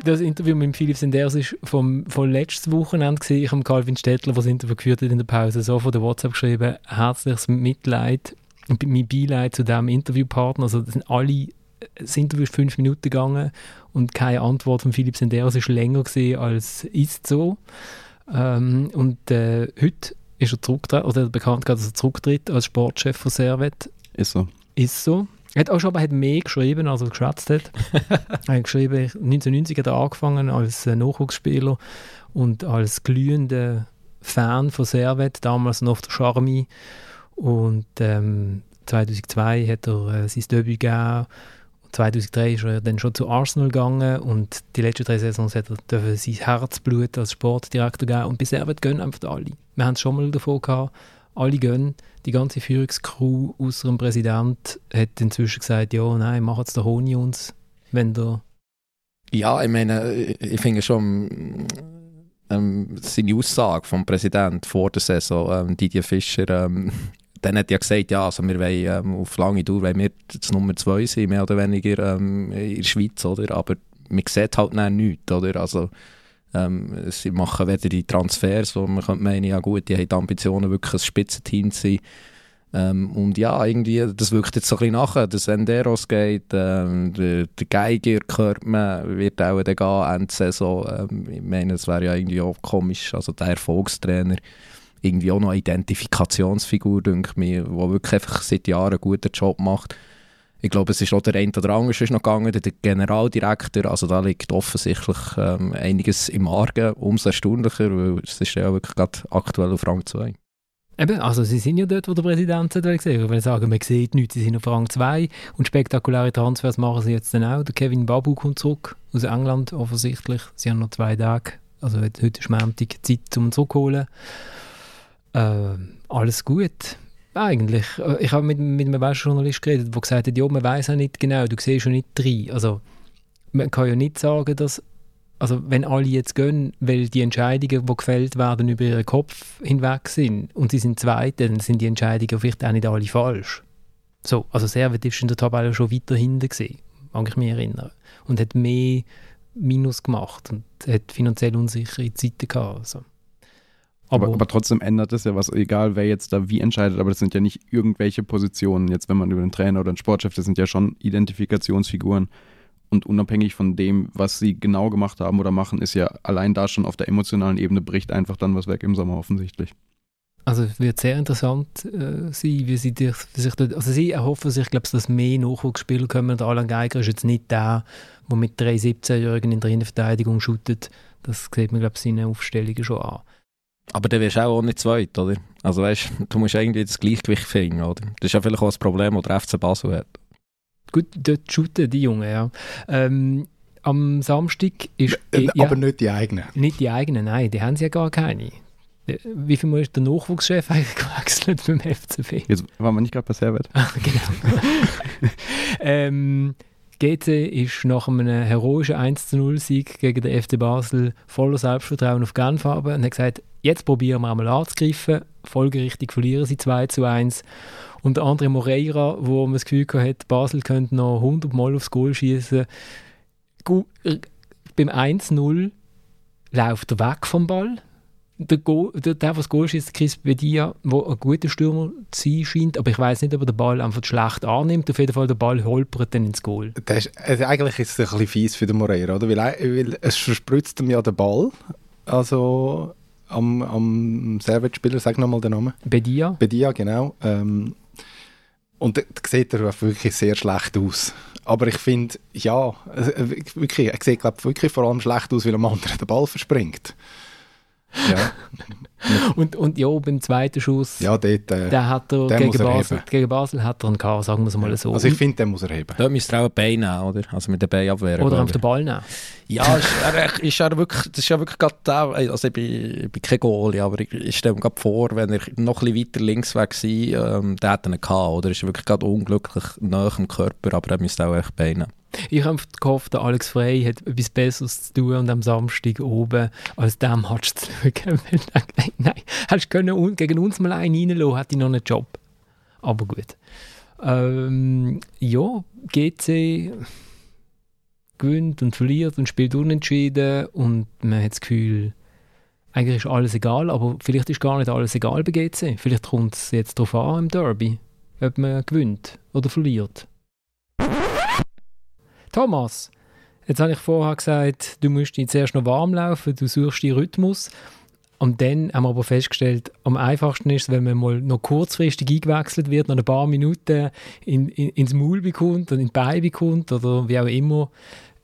A: Das Interview mit Philipp Senders ist vom, von letztes Wochenende gesehen. Ich habe Calvin Stettler, der das Interview geführt hat in der Pause, so von der WhatsApp geschrieben, herzliches Mitleid und mein Beileid zu diesem Interviewpartner. Also das sind alle, das Interview ist fünf Minuten gegangen und keine Antwort von Philipp Senders ist länger gesehen als ist so. Ähm, und äh, heute ist er zurückgetreten, oder bekannt gegeben, dass er zurücktritt als Sportchef von Servet.
C: Ist so.
A: Ist so. Er hat auch schon aber hat mehr geschrieben, als er geschwätzt hat. er hat geschrieben, 1990 hat er angefangen als äh, Nachwuchsspieler und als glühender Fan von Servet, damals noch der Charmy. Und ähm, 2002 hat er äh, sein Debüt gegeben. 2003 ist er dann schon zu Arsenal gegangen und die letzten drei Saisons hat er dürfen sein Herzblut als Sportdirektor geben. Und bei Servet gönnen einfach alle. Wir haben es schon mal davon gehabt, alle gönnen. Die ganze Führungscrew außer dem Präsident hat inzwischen gesagt, ja, nein, macht es der Honig uns, wenn der...
D: Ja, ich meine, ich finde schon ähm, seine Aussage vom Präsident vor der Saison, ähm, Didier Fischer, ähm, dann hat ja gesagt, ja, also wir wollen ähm, auf lange Dauer wollen wir das Nummer zwei sein, mehr oder weniger ähm, in der Schweiz, oder? Aber man sieht halt dann nichts, oder? Also ähm, sie machen weder die Transfers, wo man könnte meinen, ja gut, die haben die Ambitionen, wirklich ein Spitzenteam zu sein. Ähm, und ja, irgendwie, das wirkt jetzt so ein bisschen nachher, dass Enderos geht, ähm, der, der Geiger hört man, wird auch dann gehen, Ende Saison. Ähm, ich meine, es wäre ja irgendwie auch komisch, also der Erfolgstrainer, irgendwie auch noch eine Identifikationsfigur, denke mir, die wirklich einfach seit Jahren einen guten Job macht. Ich glaube, es ist auch der eine oder andere ist noch gegangen, der Generaldirektor, also da liegt offensichtlich ähm, einiges im Argen, umso erstaunlicher, weil es ist ja wirklich gerade aktuell auf Rang 2.
A: Eben, also sie sind ja dort, wo der Präsident hat gesehen. Will sagen, man sieht nichts, sie sind auf Rang 2 und spektakuläre Transfers machen sie jetzt dann auch. Der Kevin Babu kommt zurück aus England, offensichtlich. Sie haben noch zwei Tage, also heute ist Montag, Zeit zum Zurückholen. Ähm, alles gut. Eigentlich. Äh, Ich habe mit, mit einem weißen Journalist geredet, der gesagt hat, ja, man weiß ja nicht genau, du siehst schon nicht drei. Also man kann ja nicht sagen, dass also wenn alle jetzt gehen, weil die Entscheidungen, die gefällt werden, über ihren Kopf hinweg sind und sie sind Zweite, dann sind die Entscheidungen vielleicht auch nicht alle falsch. So, also Servet ist in der Tabelle schon weiter hinten gewesen, mag ich mich erinnern. Und hat mehr Minus gemacht und hat finanziell unsichere Zeiten gehabt. Also.
C: Aber,
A: Aber,
C: trotzdem ändert es ja was, egal wer jetzt da wie entscheidet, aber das sind ja nicht irgendwelche Positionen, jetzt wenn man über den Trainer oder den Sportchef, das sind ja schon Identifikationsfiguren. Und unabhängig von dem, was sie genau gemacht haben oder machen, ist ja allein da schon auf der emotionalen Ebene bricht einfach dann was weg im Sommer offensichtlich.
A: also es wird sehr interessant äh, sein, wie sie dich, wie sich dort, also sie erhoffen sich, glaube ich, dass mehr Nachwuchsspieler kommen. Der Alan Geiger ist jetzt nicht der, der mit drei 17-Jährigen in der Innenverteidigung shootet. Das sieht man, glaube ich, seine Aufstellungen schon an.
D: Aber dann wirst du auch nicht zweit, oder? Also weißt du, musst irgendwie das Gleichgewicht finden, oder? Das ist ja vielleicht auch das Problem, das der FC Basel hat.
A: Gut, dort shooten die Jungen, ja. Ähm, am Samstag ist...
B: Äh,
A: ja,
B: Aber nicht die eigenen.
A: nicht die eigenen, nein, die haben sie ja gar keine. Äh, Wie viel Mal ist der Nachwuchschef eigentlich gewechselt beim FCB?
C: Jetzt waren wir nicht gerade bei Servet.
A: Ah, genau. ähm, GC ist nach einem heroischen 1-0-Sieg gegen den FC Basel voller Selbstvertrauen auf Genf und hat gesagt, jetzt probieren wir einmal anzugreifen. Folgerichtig verlieren sie 2 zu 1. Und der andere Moreira, wo man das Gefühl hat, Basel könnte noch 100 Mal aufs Goal schießen. Beim 1-0 läuft er weg vom Ball, der, Goal, der, der, was Goal schießt, Chris Bedia, der ein guter Stürmer zu sein scheint, aber ich weiß nicht, ob er den Ball einfach schlecht annimmt. Auf jeden Fall, der Ball holpert dann ins Goal.
B: Ist, also eigentlich ist es ein bisschen fies für den Moreira, oder? Weil, weil es verspritzt ihm ja den Ball, also am, am Servet-Spieler, sag nochmal den Namen.
A: Bedia.
B: Bedia, genau. Ähm, und da sieht er wirklich sehr schlecht aus. Aber ich finde, ja, wirklich, er sieht glaub, wirklich vor allem schlecht aus, weil am anderen den Ball verspringt. Ja.
A: und, und ja, beim zweiten Schuss,
B: ja, dort, äh,
A: der hat er gegen Basel, gegen Basel hat er einen gehabt, sagen wir es mal so.
B: Also ich finde, den muss er heben.
D: Dort müsste er auch ein Bein nehmen, oder? Also mit dem Bein abwehren.
A: Oder auf den Ball nehmen.
D: Ja, ist er, ist er wirklich, das ist ja wirklich gerade der, also ich bin, ich bin kein Goalie, aber ich, ich stelle mir gerade vor, wenn er noch ein bisschen weiter links weg war, ähm, der hätte ihn gehabt, oder? Ist wirklich gerade unglücklich nah am Körper, aber er müsste auch echt Bein nehmen.
A: Ich habe gehofft, der Alex Frey hat etwas Besseres zu tun und am Samstag oben als dem Match zu schauen. nein, hättest du gegen uns mal einen reinlassen, hätte ich noch einen Job. Aber gut. Ähm, ja, GC gewinnt und verliert und spielt unentschieden und man hat das Gefühl, eigentlich ist alles egal, aber vielleicht ist gar nicht alles egal bei GC. Vielleicht kommt es jetzt darauf an im Derby, ob man gewinnt oder verliert. Thomas, jetzt habe ich vorher gesagt, du musst dich zuerst noch warm laufen, du suchst den Rhythmus. Und dann haben wir aber festgestellt, am einfachsten ist es, wenn man mal noch kurzfristig eingewechselt wird, noch ein paar Minuten in, in, ins Maul bekommt oder in die Beine bekommt oder wie auch immer.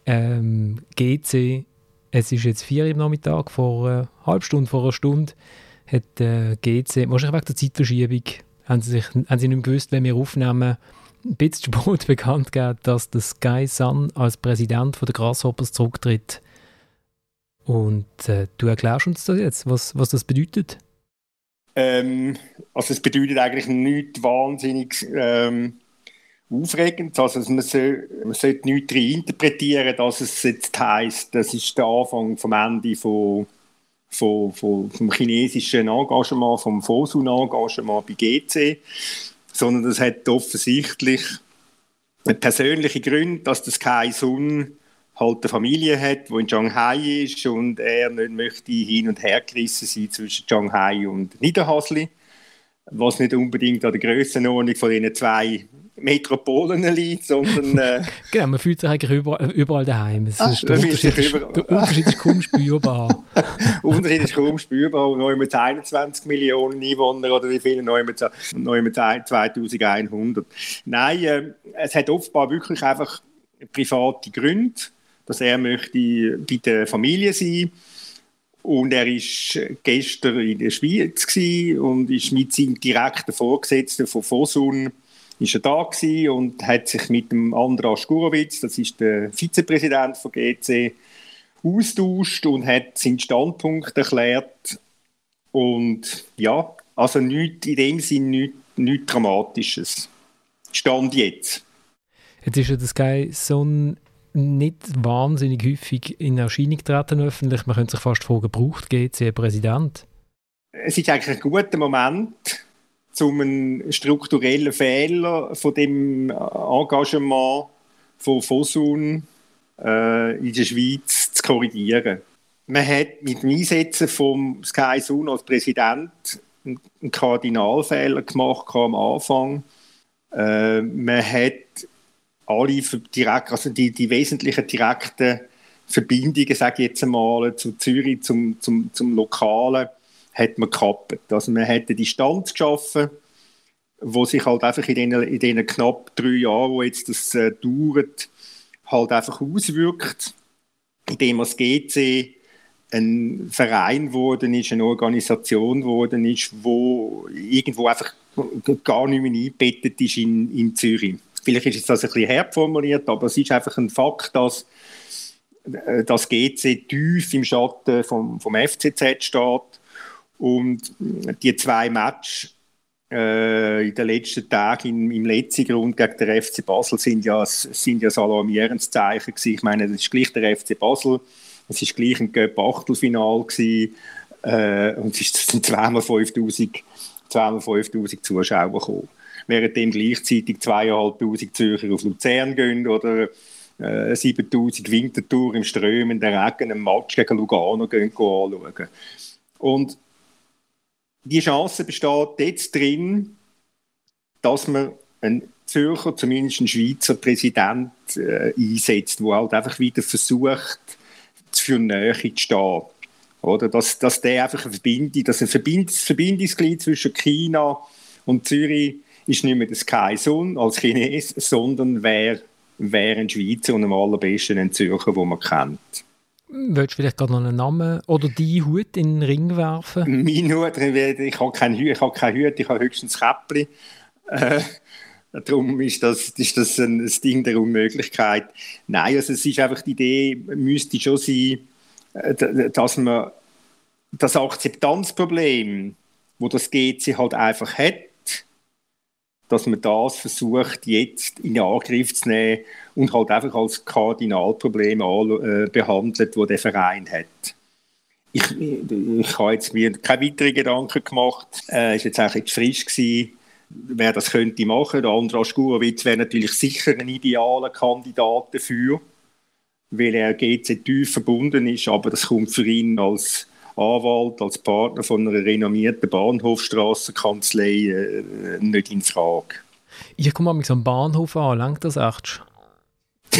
A: Ähm, GC, es ist jetzt vier im Nachmittag, vor einer halben Stunde, vor einer Stunde, hat äh, GC, wahrscheinlich wegen der Zeitverschiebung, haben sie, sich, haben sie nicht mehr gewusst, wenn wir aufnehmen, ein bisschen spät bekannt gegeben, dass der Sky Sun als Präsident von der Grasshoppers zurücktritt. Und äh, du erklärst uns das jetzt, was, was das bedeutet?
J: Ähm, also es bedeutet eigentlich nichts wahnsinnig ähm, aufregend. Also man, soll, man sollte nichts interpretieren, dass es jetzt heisst, das ist der Anfang vom Ende von, von, von, vom chinesischen Engagement, vom Fosun-Engagement bei GC sondern das hat offensichtlich persönliche Gründe, dass das Kai Sun halt eine Familie hat, die in Shanghai ist und er nicht möchte hin und her gerissen sein zwischen Shanghai und Niederhasli, was nicht unbedingt an der Grössenordnung von diesen zwei Metropolen liegt, sondern... Äh,
A: genau, man fühlt sich eigentlich überall, überall daheim. Es ist, der, Unterschied ist, der Unterschied ist kaum spürbar.
J: der Unterschied ist kaum spürbar. Und neu mit 21 Millionen Einwohner oder wie viele neu mit, neu mit 2100. Nein, äh, es hat offenbar wirklich einfach private Gründe, dass er möchte bei der Familie sein und er war gestern in der Schweiz und ist mit seinem direkten Vorgesetzten von Fosun ist er da und hat sich mit dem Andras Gurowitz, das ist der Vizepräsident von GC, austauscht und hat seinen Standpunkt erklärt. Und ja, also nichts, in dem Sinne nichts, nichts Dramatisches. Stand jetzt.
A: Jetzt ist ja das Sky so nicht wahnsinnig häufig in Erscheinung treten öffentlich. Man könnte sich fast fragen, braucht GC Präsident?
J: Es ist eigentlich ein guter Moment, um einen strukturellen Fehler von dem Engagement von Fosun äh, in der Schweiz zu korrigieren. Man hat mit dem Einsetzen von Sky Sun als Präsident einen Kardinalfehler gemacht am Anfang. Äh, man hat alle direkt, also die, die wesentlichen direkten Verbindungen, sage ich jetzt einmal, zu Zürich, zum, zum, zum Lokalen, hat man gekappt. Also man hat eine Distanz geschaffen, wo sich halt einfach in den, in den knapp drei Jahren, wo jetzt das äh, dauert, halt einfach auswirkt, indem das GC ein Verein geworden ist, eine Organisation geworden ist, wo irgendwo einfach gar nicht mehr eingebettet ist in, in Zürich. Vielleicht ist das ein bisschen herb formuliert, aber es ist einfach ein Fakt, dass äh, das GC tief im Schatten vom, vom FCZ steht und die zwei Matches äh, in den letzten Tagen im, im letzten Grund gegen den FC Basel sind ja, sind ja ein alarmierendes Zeichen gewesen. Ich meine, das ist gleich der FC Basel, es ist gleich ein Göpp-Achtelfinal gewesen äh, und es sind zweimal 5000 zweimal 5000 Zuschauer gekommen. Währenddem gleichzeitig zweieinhalbtausend Zürcher auf Luzern gehen oder äh, 7000 Wintertour im strömenden Regen einen Match gegen Lugano gehen anschauen. Und die Chance besteht jetzt drin, dass man einen Zürcher, zumindest einen Schweizer Präsident äh, einsetzt, der halt einfach wieder versucht, für Nähe zu stehen. Oder? Dass, dass der einfach eine Verbindung, dass ein Verbind Verbindungsglied zwischen China und Zürich ist nicht mehr der Sky Sun als Chines, sondern wäre wär ein Schweizer und am allerbesten ein Zürcher, den man kennt.
A: Willst du vielleicht gerade noch einen Namen oder die Hut in den Ring werfen?
J: Mein Hut, ich habe keinen Hut, ich habe keinen Hut, ich habe höchstens Käppli. Äh, darum ist das, ist das ein, ein Ding der Unmöglichkeit. Nein, also es ist einfach die Idee, müsste schon sein, äh, dass man das Akzeptanzproblem, wo das GC halt einfach hat, dass man das versucht jetzt in Angriff zu nehmen und halt einfach als Kardinalproblem äh, behandelt, wo der Verein hat. Ich, ich habe jetzt mir keine weiteren Gedanken gemacht. Äh, ist jetzt eigentlich frisch gewesen, wer das könnte machen. Der Andras Gurowitz wäre natürlich sicher ein idealer Kandidat dafür, weil er GC tief verbunden ist, aber das kommt für ihn als Anwalt, als Partner von einer renommierten Bahnhofstrassenkanzlei äh, nicht in Frage.
A: Ich komme mal am Bahnhof an, lenkt das echt?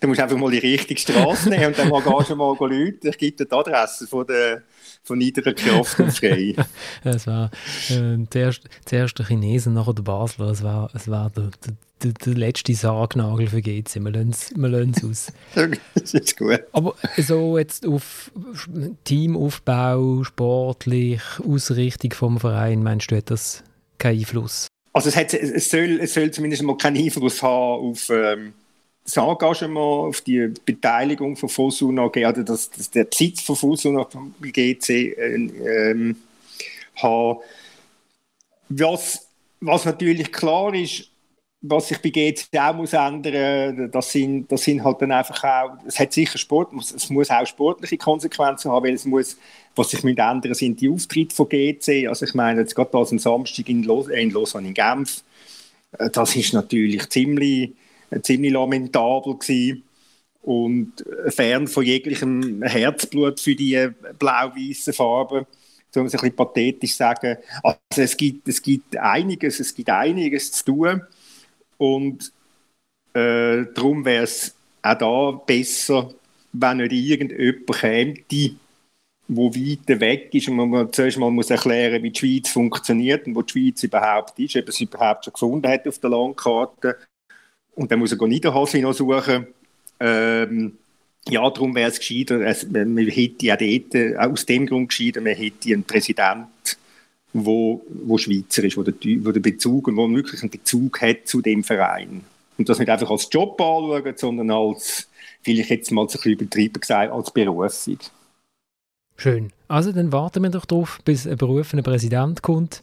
J: du musst einfach mal die richtige Straße nehmen und dann mal gehst du mal Leute. Ich gebe dir die Adresse von der von niederer Kraft und frei.
A: es war äh, zuerst, zuerst der Chinesen, nachher der Basler. Es war, es war der, der, der, letzte Sargnagel für GC. Wir lassen es aus.
J: das ist gut.
A: Aber so jetzt auf Teamaufbau, sportlich, Ausrichtung vom Verein, meinst du, hat das keinen Einfluss?
J: Also es, hat, es, soll, es soll zumindest mal keinen Einfluss haben auf... Ähm, das Engagement auf die Beteiligung von Fosun AG, also das, das, der Besitz von Fosun GC äh, ähm, haben. Was, was natürlich klar ist, was sich bei GC auch muss ändern, das sind, das sind halt dann einfach auch, es hat sicher Sport, es muss auch sportliche Konsequenzen haben, weil es muss, was sich mit ändern, sind die Auftritte von GC. Also ich meine, jetzt gerade als am Samstag in, Los, in Lausanne in Genf, äh, das ist natürlich ziemlich ziemlich lamentabel gewesen und fern von jeglichem Herzblut für die blau-weißen Farben soll man es ein bisschen pathetisch sagen. Also es gibt, es gibt einiges, es gibt einiges zu tun und äh, darum wäre es auch da besser, wenn nicht irgendjemand käme, die wo weiter weg ist und man zuerst mal muss erklären, wie die Schweiz funktioniert und wo die Schweiz überhaupt ist, ob es überhaupt schon gefunden hat auf der Landkarte und dann muss er Niederhase noch suchen. Ähm, ja, darum wäre es gescheiter, es, man hätte ja dort, äh, aus dem Grund gescheiter, man hätte einen Präsidenten, wo, wo Schweizer ist, wo der, wo der Bezug und wo wirklich einen Bezug hat zu dem Verein. Und das nicht einfach als Job anschauen, sondern als, vielleicht jetzt mal so ein bisschen übertrieben gesagt, als Berufung.
A: Schön. Also dann warten wir doch darauf, bis ein berufener Präsident kommt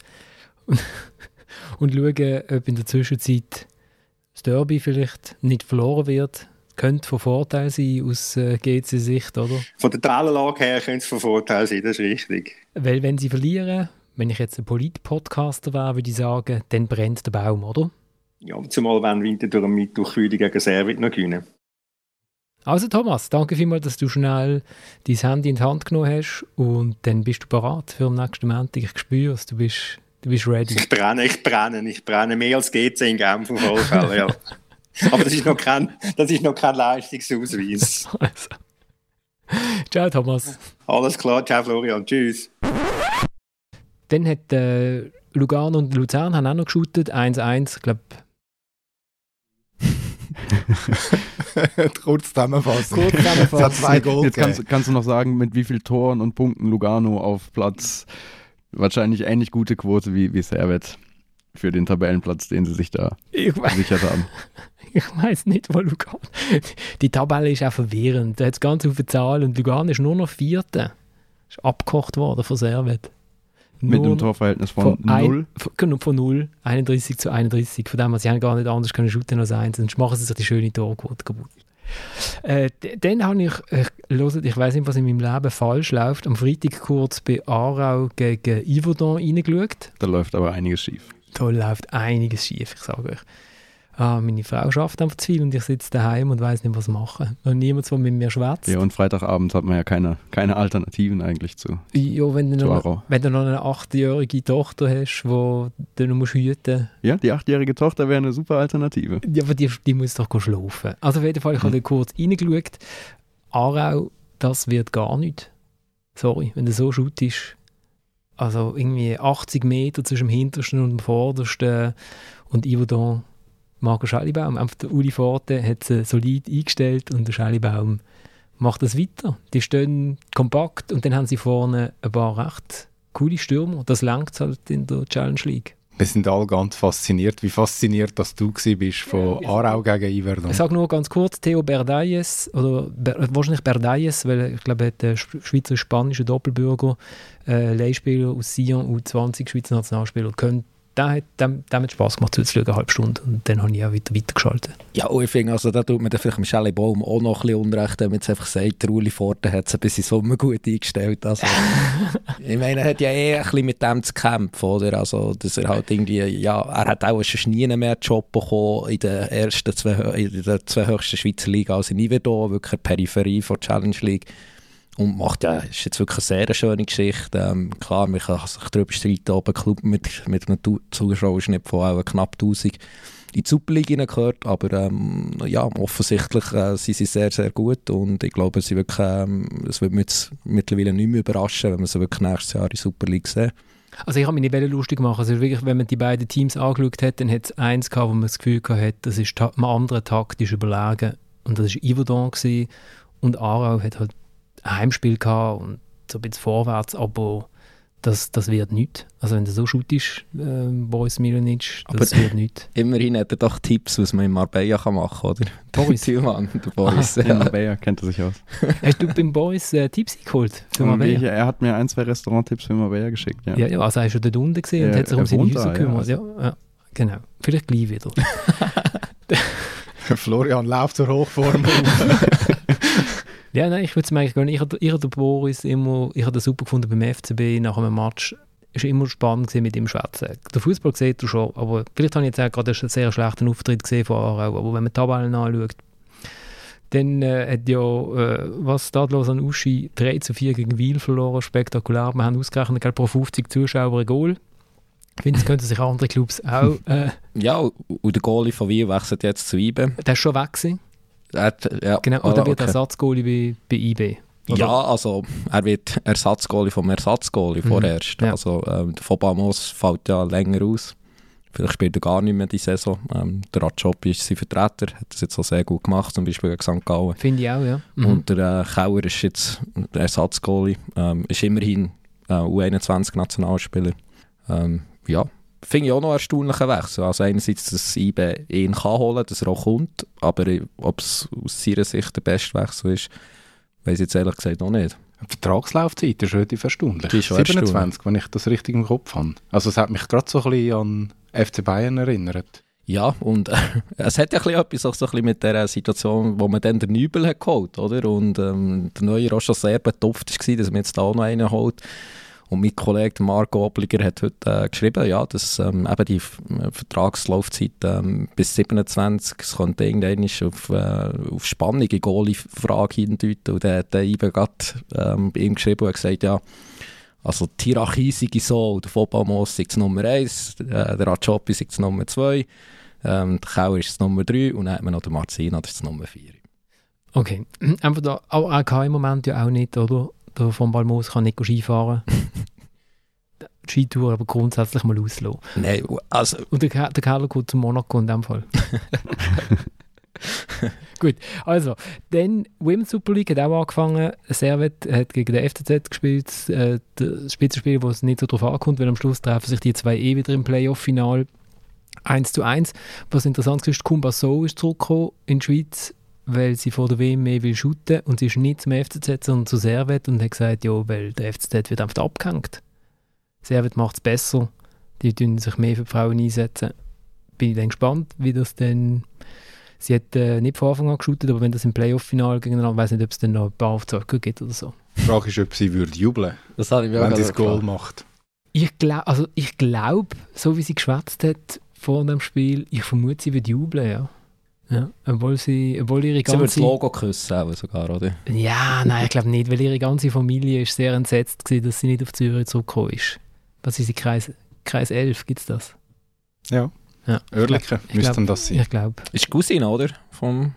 A: und, und schauen, ob in der Zwischenzeit das Derby vielleicht nicht verloren wird, könnte von Vorteil sein aus äh, GC-Sicht, oder?
J: Von der Tabellenlage her könnte es von Vorteil sein, das ist richtig.
A: Weil wenn sie verlieren, wenn ich jetzt ein Polit-Podcaster wäre, würde ich sagen, dann brennt der Baum, oder?
J: Ja, zumal wenn weiter durch eine Mittwochfühlung gegen Servit noch gewinnen.
A: Also Thomas, danke vielmals, dass du schnell dein Handy in die Hand genommen hast und dann bist du bereit für den nächsten Montag. Ich spüre es, du bist Du bist ready.
J: Ich brenne, ich brenne, ich brenne mehr als GC in Genf auf Fall, ja. Aber das ist noch kein, das ist noch kein Leistungsausweis. Also.
A: Ciao, Thomas.
J: Alles klar, ciao, Florian. Tschüss.
A: Dann hat äh, Lugano und Luzern haben auch noch geshootet. 1-1, ich glaube.
B: Kurz zusammenfassen.
A: Kurz zusammenfassen.
C: zwei Goal Jetzt kannst, kannst, du noch sagen, mit wie vielen Toren und Punkten Lugano auf Platz wahrscheinlich ähnlich gute Quote wie, wie Servet für den Tabellenplatz, den sie sich da ich gesichert haben.
A: Ich weiß nicht, wo Lugano. Die Tabelle ist auch verwirrend. Da hat es ganz viele Zahlen und Lugano ist nur noch Vierte. Ist abgekocht worden von Servet.
C: Mit einem Torverhältnis von, von 0?
A: Von, genau, von 0, 31 zu 31. Von dem, was sie haben gar nicht anders können shooten als eins. Sonst machen sie sich die schöne Torquote kaputt. Äh, dann habe ich, hört, ich weiß nicht, was in meinem Leben falsch läuft, am Freitag kurz bei Aarau gegen Yverdon reingeschaut.
C: Da läuft aber einiges schief.
A: Da läuft einiges schief, ich sage euch. Ah, meine Frau schafft einfach zu viel und ich sitze daheim und weiß nicht, was machen. Und niemand, der mit mir schwätzt.
C: Ja, und Freitagabend hat man ja keine, keine Alternativen eigentlich zu.
A: Ja, wenn du,
C: Zu
A: noch,
C: Aro.
A: wenn du noch eine achtjährige Tochter hast, die du noch musst hüten
C: Ja, die achtjährige Tochter wäre eine super Alternative.
A: Ja, aber die, die muss doch schlafen. Also auf jeden Fall, ich habe da kurz reingeschaut. Aarau, das wird gar nicht. Sorry, wenn du so shootest. Also irgendwie 80 Meter zwischen dem hintersten und dem vordersten und Iverdon Marco Schellibaum. Einfach der Uli Forte hat sie solid eingestellt und der Schellibaum macht das weiter. Die stehen kompakt und dann haben sie vorne ein paar recht coole Stürmer. Das langt halt in der Challenge League.
B: Wir sind alle ganz fasziniert. Wie fasziniert, dass du bist von Aarau gegen Iverdon.
A: Ich sage nur ganz kurz, Theo Berdayes, oder Ber, wahrscheinlich Berdayes, weil ich glaube, er hat einen Sch- schweizerisch-spanischen Doppelbürger, äh, Leihspieler aus Sion, U20, Schweizer Nationalspieler, können, der hat, hat Spass gemacht zuzuschauen, eine halbe Stunde. Und dann habe ich auch wieder weitergeschaltet.
D: Ja, und ich finde, also, da tut man dann vielleicht dem Shelley Baum auch noch ein bisschen Unrecht, wenn man jetzt einfach sagt, der Uli Forte hat es bis in Sommer gut eingestellt. Also, ich meine, er hat ja eh ein bisschen mit dem zu kämpfen, oder? Also, dass er halt irgendwie, ja, er hat auch schon nie mehr einen Job bekommen in den ersten zwei, in den zwei höchsten Schweizer Liga als in Iverdon, wirklich Peripherie von der Challenge League. Und macht ja, ist jetzt wirklich eine sehr schöne Geschichte. Ähm, klar, man kann sich darüber streiten, ob ein Club mit, mit einem Zuschauerschnitt von knapp 1000 in die Super League gehört, aber ähm, ja, offensichtlich äh, sind sie sehr, sehr gut und ich glaube, sie wirklich, ähm, es wird mich jetzt mittlerweile nicht mehr überraschen, wenn wir sie wirklich nächstes Jahr in der Super League sehen.
A: Also ich habe mich nicht lustig machen. Also wirklich, wenn man die beiden Teams angeschaut hat, dann hat es eins gehabt, wo man das Gefühl gehabt hat, das ist dem anderen taktisch überlegen. Und das war Iverdon gewesen. und Aarau hat halt ein Heimspiel gehabt und so ein bisschen vorwärts, aber das, das wird nichts. Also wenn du so shootest, äh, Boris Milanic, das
D: Aber-
A: wird nichts.
D: Immerhin hat er doch Tipps, was man in Marbella kann machen kann, oder?
A: Boris.
D: Thielmann, der Boris.
C: In
D: ja.
C: Marbella kennt er sich aus.
A: Hast du beim Boris äh, Tipps geholt für
C: Und
A: Marbella?
C: ich, er hat mir ein, zwei Restauranttipps für Marbella geschickt. Ja.
A: Ja, ja, also er ist schon dort unten gesehen und
C: Ja,
A: hat sich um seine Häuser
C: da, ja,
A: gekümmert.
C: also.
A: Ja, ja, genau. Vielleicht gleich wieder.
B: Florian läuft zur Hochform.
A: Ja, nein, ich würde es mir eigentlich gar nicht. Ich habe ich habe den Boris immer, ich habe den super gefunden beim FCB nach einem Match. Es war immer spannend gewesen, mit ihm schwätzen. Der Fußball sieht er schon, aber vielleicht habe ich jetzt auch gerade einen sehr schlechten Auftritt gesehen von Aarau, aber wenn man die Tabellen anschaut, dann äh, hat ja, äh, was Stadlos an Uschi 3 zu 4 gegen Wiel verloren, spektakulär. Wir haben ausgerechnet, gell, pro 50 Zuschauer ein Goal. Ich finde, das könnten sich andere Clubs auch, äh,
D: ja, und der Goalie von Wiel wechselt jetzt zu IBE.
A: der ist schon weg gewesen.
D: Er hat, ja,
A: Genau,
D: ah,
A: oder wird
D: okay.
A: Ersatzgoalie bei, bei IB. Oder?
D: Ja, also er wird Ersatzgoalie vom Ersatzgoalie
A: Mhm,
D: vorerst.
A: ja.
D: Also ähm, der Fobamos fällt ja länger aus. Vielleicht spielt er gar nicht mehr die Saison. Ähm, der Rajopi ist sein Vertreter, hat das jetzt auch sehr gut gemacht, zum Beispiel gegen St. Gallen.
A: Finde ich auch, ja. Mhm.
D: Und der äh, Kauer ist jetzt der Ersatzgoalie, ähm, ist immerhin äh, U21-Nationalspieler. Ähm, ja, finde ich auch noch einen erstaunlichen Wechsel. Also einerseits, dass IBE ihn kann holen, dass er auch kommt, aber ob es aus seiner Sicht der beste Wechsel ist, weiß ich jetzt ehrlich gesagt noch nicht.
B: Die Vertragslaufzeit ist relativ erstaunlich.
D: Die ist schon
B: 27, wenn ich das richtig im Kopf habe. Also es hat mich gerade so ein bisschen an FC Bayern erinnert.
D: Ja, und äh, es hat ja ein bisschen etwas auch so ein bisschen mit der Situation, wo man dann den Nübel hat geholt, oder? Und ähm, der Neue schon sehr betupft war, dass man jetzt da auch noch einen holt. Und mein Kollege der Marco Obliger hat heute äh, geschrieben, ja, dass ähm, eben die äh, Vertragslaufzeit ähm, bis 27, es könnte irgendwann auf, äh, auf spannende Goalie-Frage hindeuten. Und dann hat der IBE gerade ähm, ihm geschrieben und gesagt, ja, also die Hierarchie sei so, der Fobamos sei Nummer 1, äh, der Rajopi sei Nummer 2, ähm, der Kauer ist Nummer 3 und dann hat man noch den Marzina, das ist Nummer 4.
A: Okay, einfach da, auch kann im Moment ja auch nicht, oder? Der von Balmos kann nicht Skifahren. die Skitour aber grundsätzlich mal auslassen.
D: Nein, also
A: Und der, Ke- der Keller geht zu Monaco in dem Fall. Gut, also, dann Women's Super League hat auch angefangen. Servet hat gegen den FCZ gespielt. Äh, das Spitzenspiel, wo es nicht so drauf ankommt, weil am Schluss treffen sich die zwei eh wieder im Playoff-Final 1 zu 1. Was interessant ist, Kumba So ist zurückgekommen in die Schweiz, weil sie vor der WM mehr will shooten und sie ist nicht zum FCZ, sondern zu Servet und hat gesagt, ja, weil der FCZ wird einfach abgehängt. Servet macht es besser, die tun sich mehr für die Frauen einsetzen. Bin ich dann gespannt, wie das dann... Sie hat äh, nicht von Anfang an geshootet, aber wenn das im Playoff-Final gegeneinander, weiß nicht, ob es dann noch ein paar Aufzeiger gibt oder so.
B: Die Frage ist, ob sie würde jubeln
D: das habe ich mir
B: wenn sie das Goal macht.
A: Ich glaube, also ich glaube, so wie sie geschwätzt hat, vor dem Spiel. Ich vermute, sie wird jubeln, ja. Ja. Obwohl, sie, obwohl ihre
D: Sie wird das
A: ganze...
D: Logo küssen sogar, oder?
A: Ja, nein, ich glaube nicht, weil ihre ganze Familie ist sehr entsetzt war, dass sie nicht auf Zürich zurückgekommen ist. Was ist sie, Kreis, Kreis 11, gibt es das?
B: Ja.
A: Ja.
B: Oerlikon müsste
A: glaub-
B: dann das sein.
A: Ich glaube,
D: Ist die Cousine, oder? Vom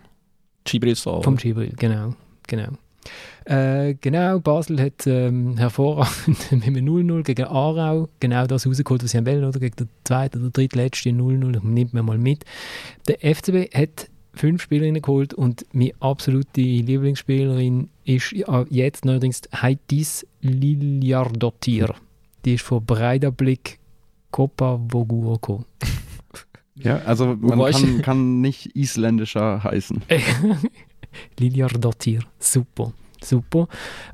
D: Gibril
A: vom Gibril, genau. genau. Äh, genau, Basel hat ähm, hervorragend mit einem 0-0 gegen Aarau genau das rausgeholt, was sie wollen, oder? Gegen den zweiten oder drittletzten 0-0, nimmt man mal mit. Der FCB hat fünf Spielerinnen geholt und meine absolute Lieblingsspielerin ist jetzt neuerdings Heitis Liliardottir. Die ist von Breidablik Copa Vogur gekommen.
C: Ja, also man kann, kann nicht isländischer heißen.
A: Lilia super, super.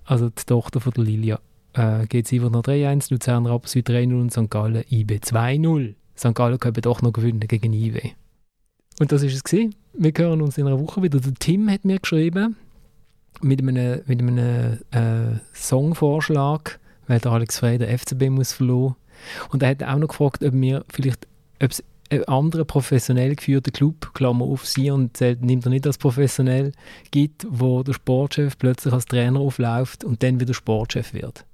A: Also die Tochter von der Lilia. Äh, geht sie noch 3-1, Luzern Rapperswil 3-0 und St. Gallen IB 2-0. St. Gallen können doch noch gewinnen gegen IB. Und das ist es gewesen. Wir hören uns in einer Woche wieder. Der Tim hat mir geschrieben mit einem, mit einem äh, Songvorschlag, weil der Alex Frey der FCB muss verloren. Und er hat auch noch gefragt, ob wir vielleicht, ob es einen anderen professionell geführten Club, Klammer auf sie und zählt, nimmt er nicht als professionell, gibt, wo der Sportchef plötzlich als Trainer aufläuft und dann wieder Sportchef wird.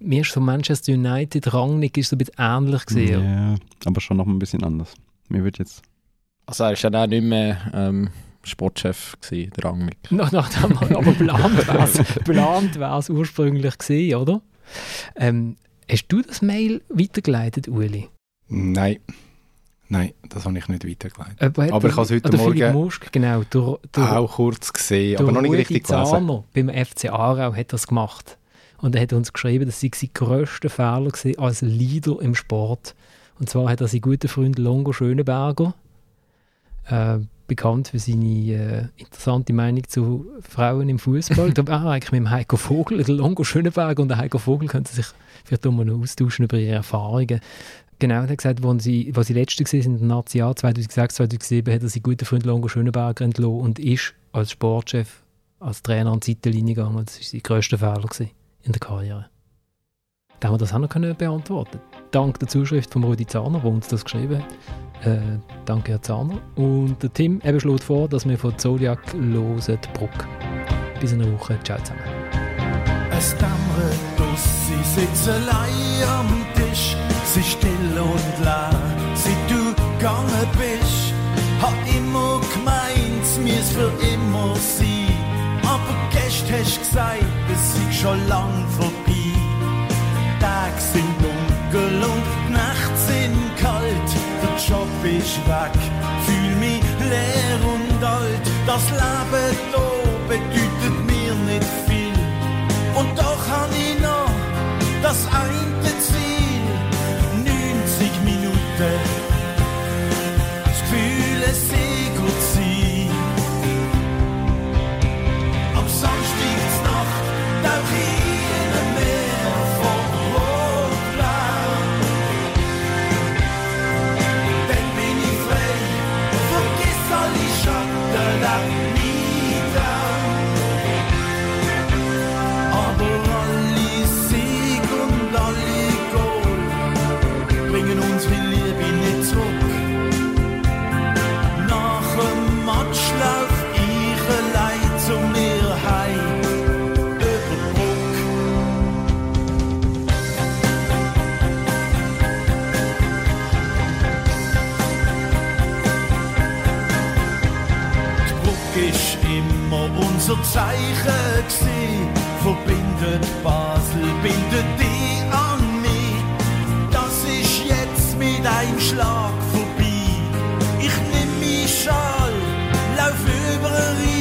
A: Mir ist so Manchester United, Rangnick ist so ein bisschen ähnlich gesehen.
C: Ja, aber schon noch ein bisschen anders. Mir wird jetzt.
D: Also er war ja auch nicht mehr ähm, Sportchef, gewesen, der Rangnick.
A: Nach dem, aber plant wäre es ursprünglich gewesen, oder? Ähm, hast du das Mail weitergeleitet, Uli?
B: Nein. Nein, das habe ich nicht weitergeleitet.
A: Äh,
B: Aber ich habe es heute
A: oder Philipp
B: Morgen
A: Musk, genau. Der, der,
B: auch kurz gesehen, aber noch nicht
A: Rudi
B: richtig gelesen.
A: Zahner beim FC Aarau hat das gemacht. Und er hat uns geschrieben, dass sie sein grösster Fehler war als Leader im Sport. Und zwar hat er seinen guten Freund Longo Schöneberger, äh, bekannt für seine äh, interessante Meinung zu Frauen im Fußball. da war er eigentlich mit dem Heiko Vogel, Longo Schöneberger und der Heiko Vogel könnten sich vielleicht mal noch austauschen über ihre Erfahrungen. Genau, er hat gesagt, als sie, als sie letzte waren in der Nazi Jahr 2006, 2007, hat er seinen guten Freund Longo Schöneberger entlassen und ist als Sportchef, als Trainer an die Seitenlinie gegangen. Das war sein grösster Fehler in der Karriere. Da haben wir das auch noch beantworten Dank der Zuschrift von Rudi Zahner, der uns das geschrieben hat. Äh, danke, Herr Zahner. Und der Tim eben schlägt vor, dass wir von Zodiac hören, Bruck. Bis in einer Woche. Ciao zusammen.
K: Sie sitzt allein am Tisch. Sie still und leer, seit du gegangen bist. Hat immer gemeint, es müsse für immer sein. Aber gestern hast du gesagt, es sei schon lang vorbei. Die Tage sind dunkel und die Nächte sind kalt. Der Job ist weg, fühl mich leer und alt. Das Leben hier bedeutet mir nicht viel. Und doch han ich noch das eine Ziel. 90 Minuten. Das Gefühl, es sei gut sein. Am Samstagsnacht tauch ich unser Zeichen gsi, verbindet Basel, bindet die an mich. Das ist jetzt mit einem Schlag vorbei. Ich nehm mich Schal, lauf über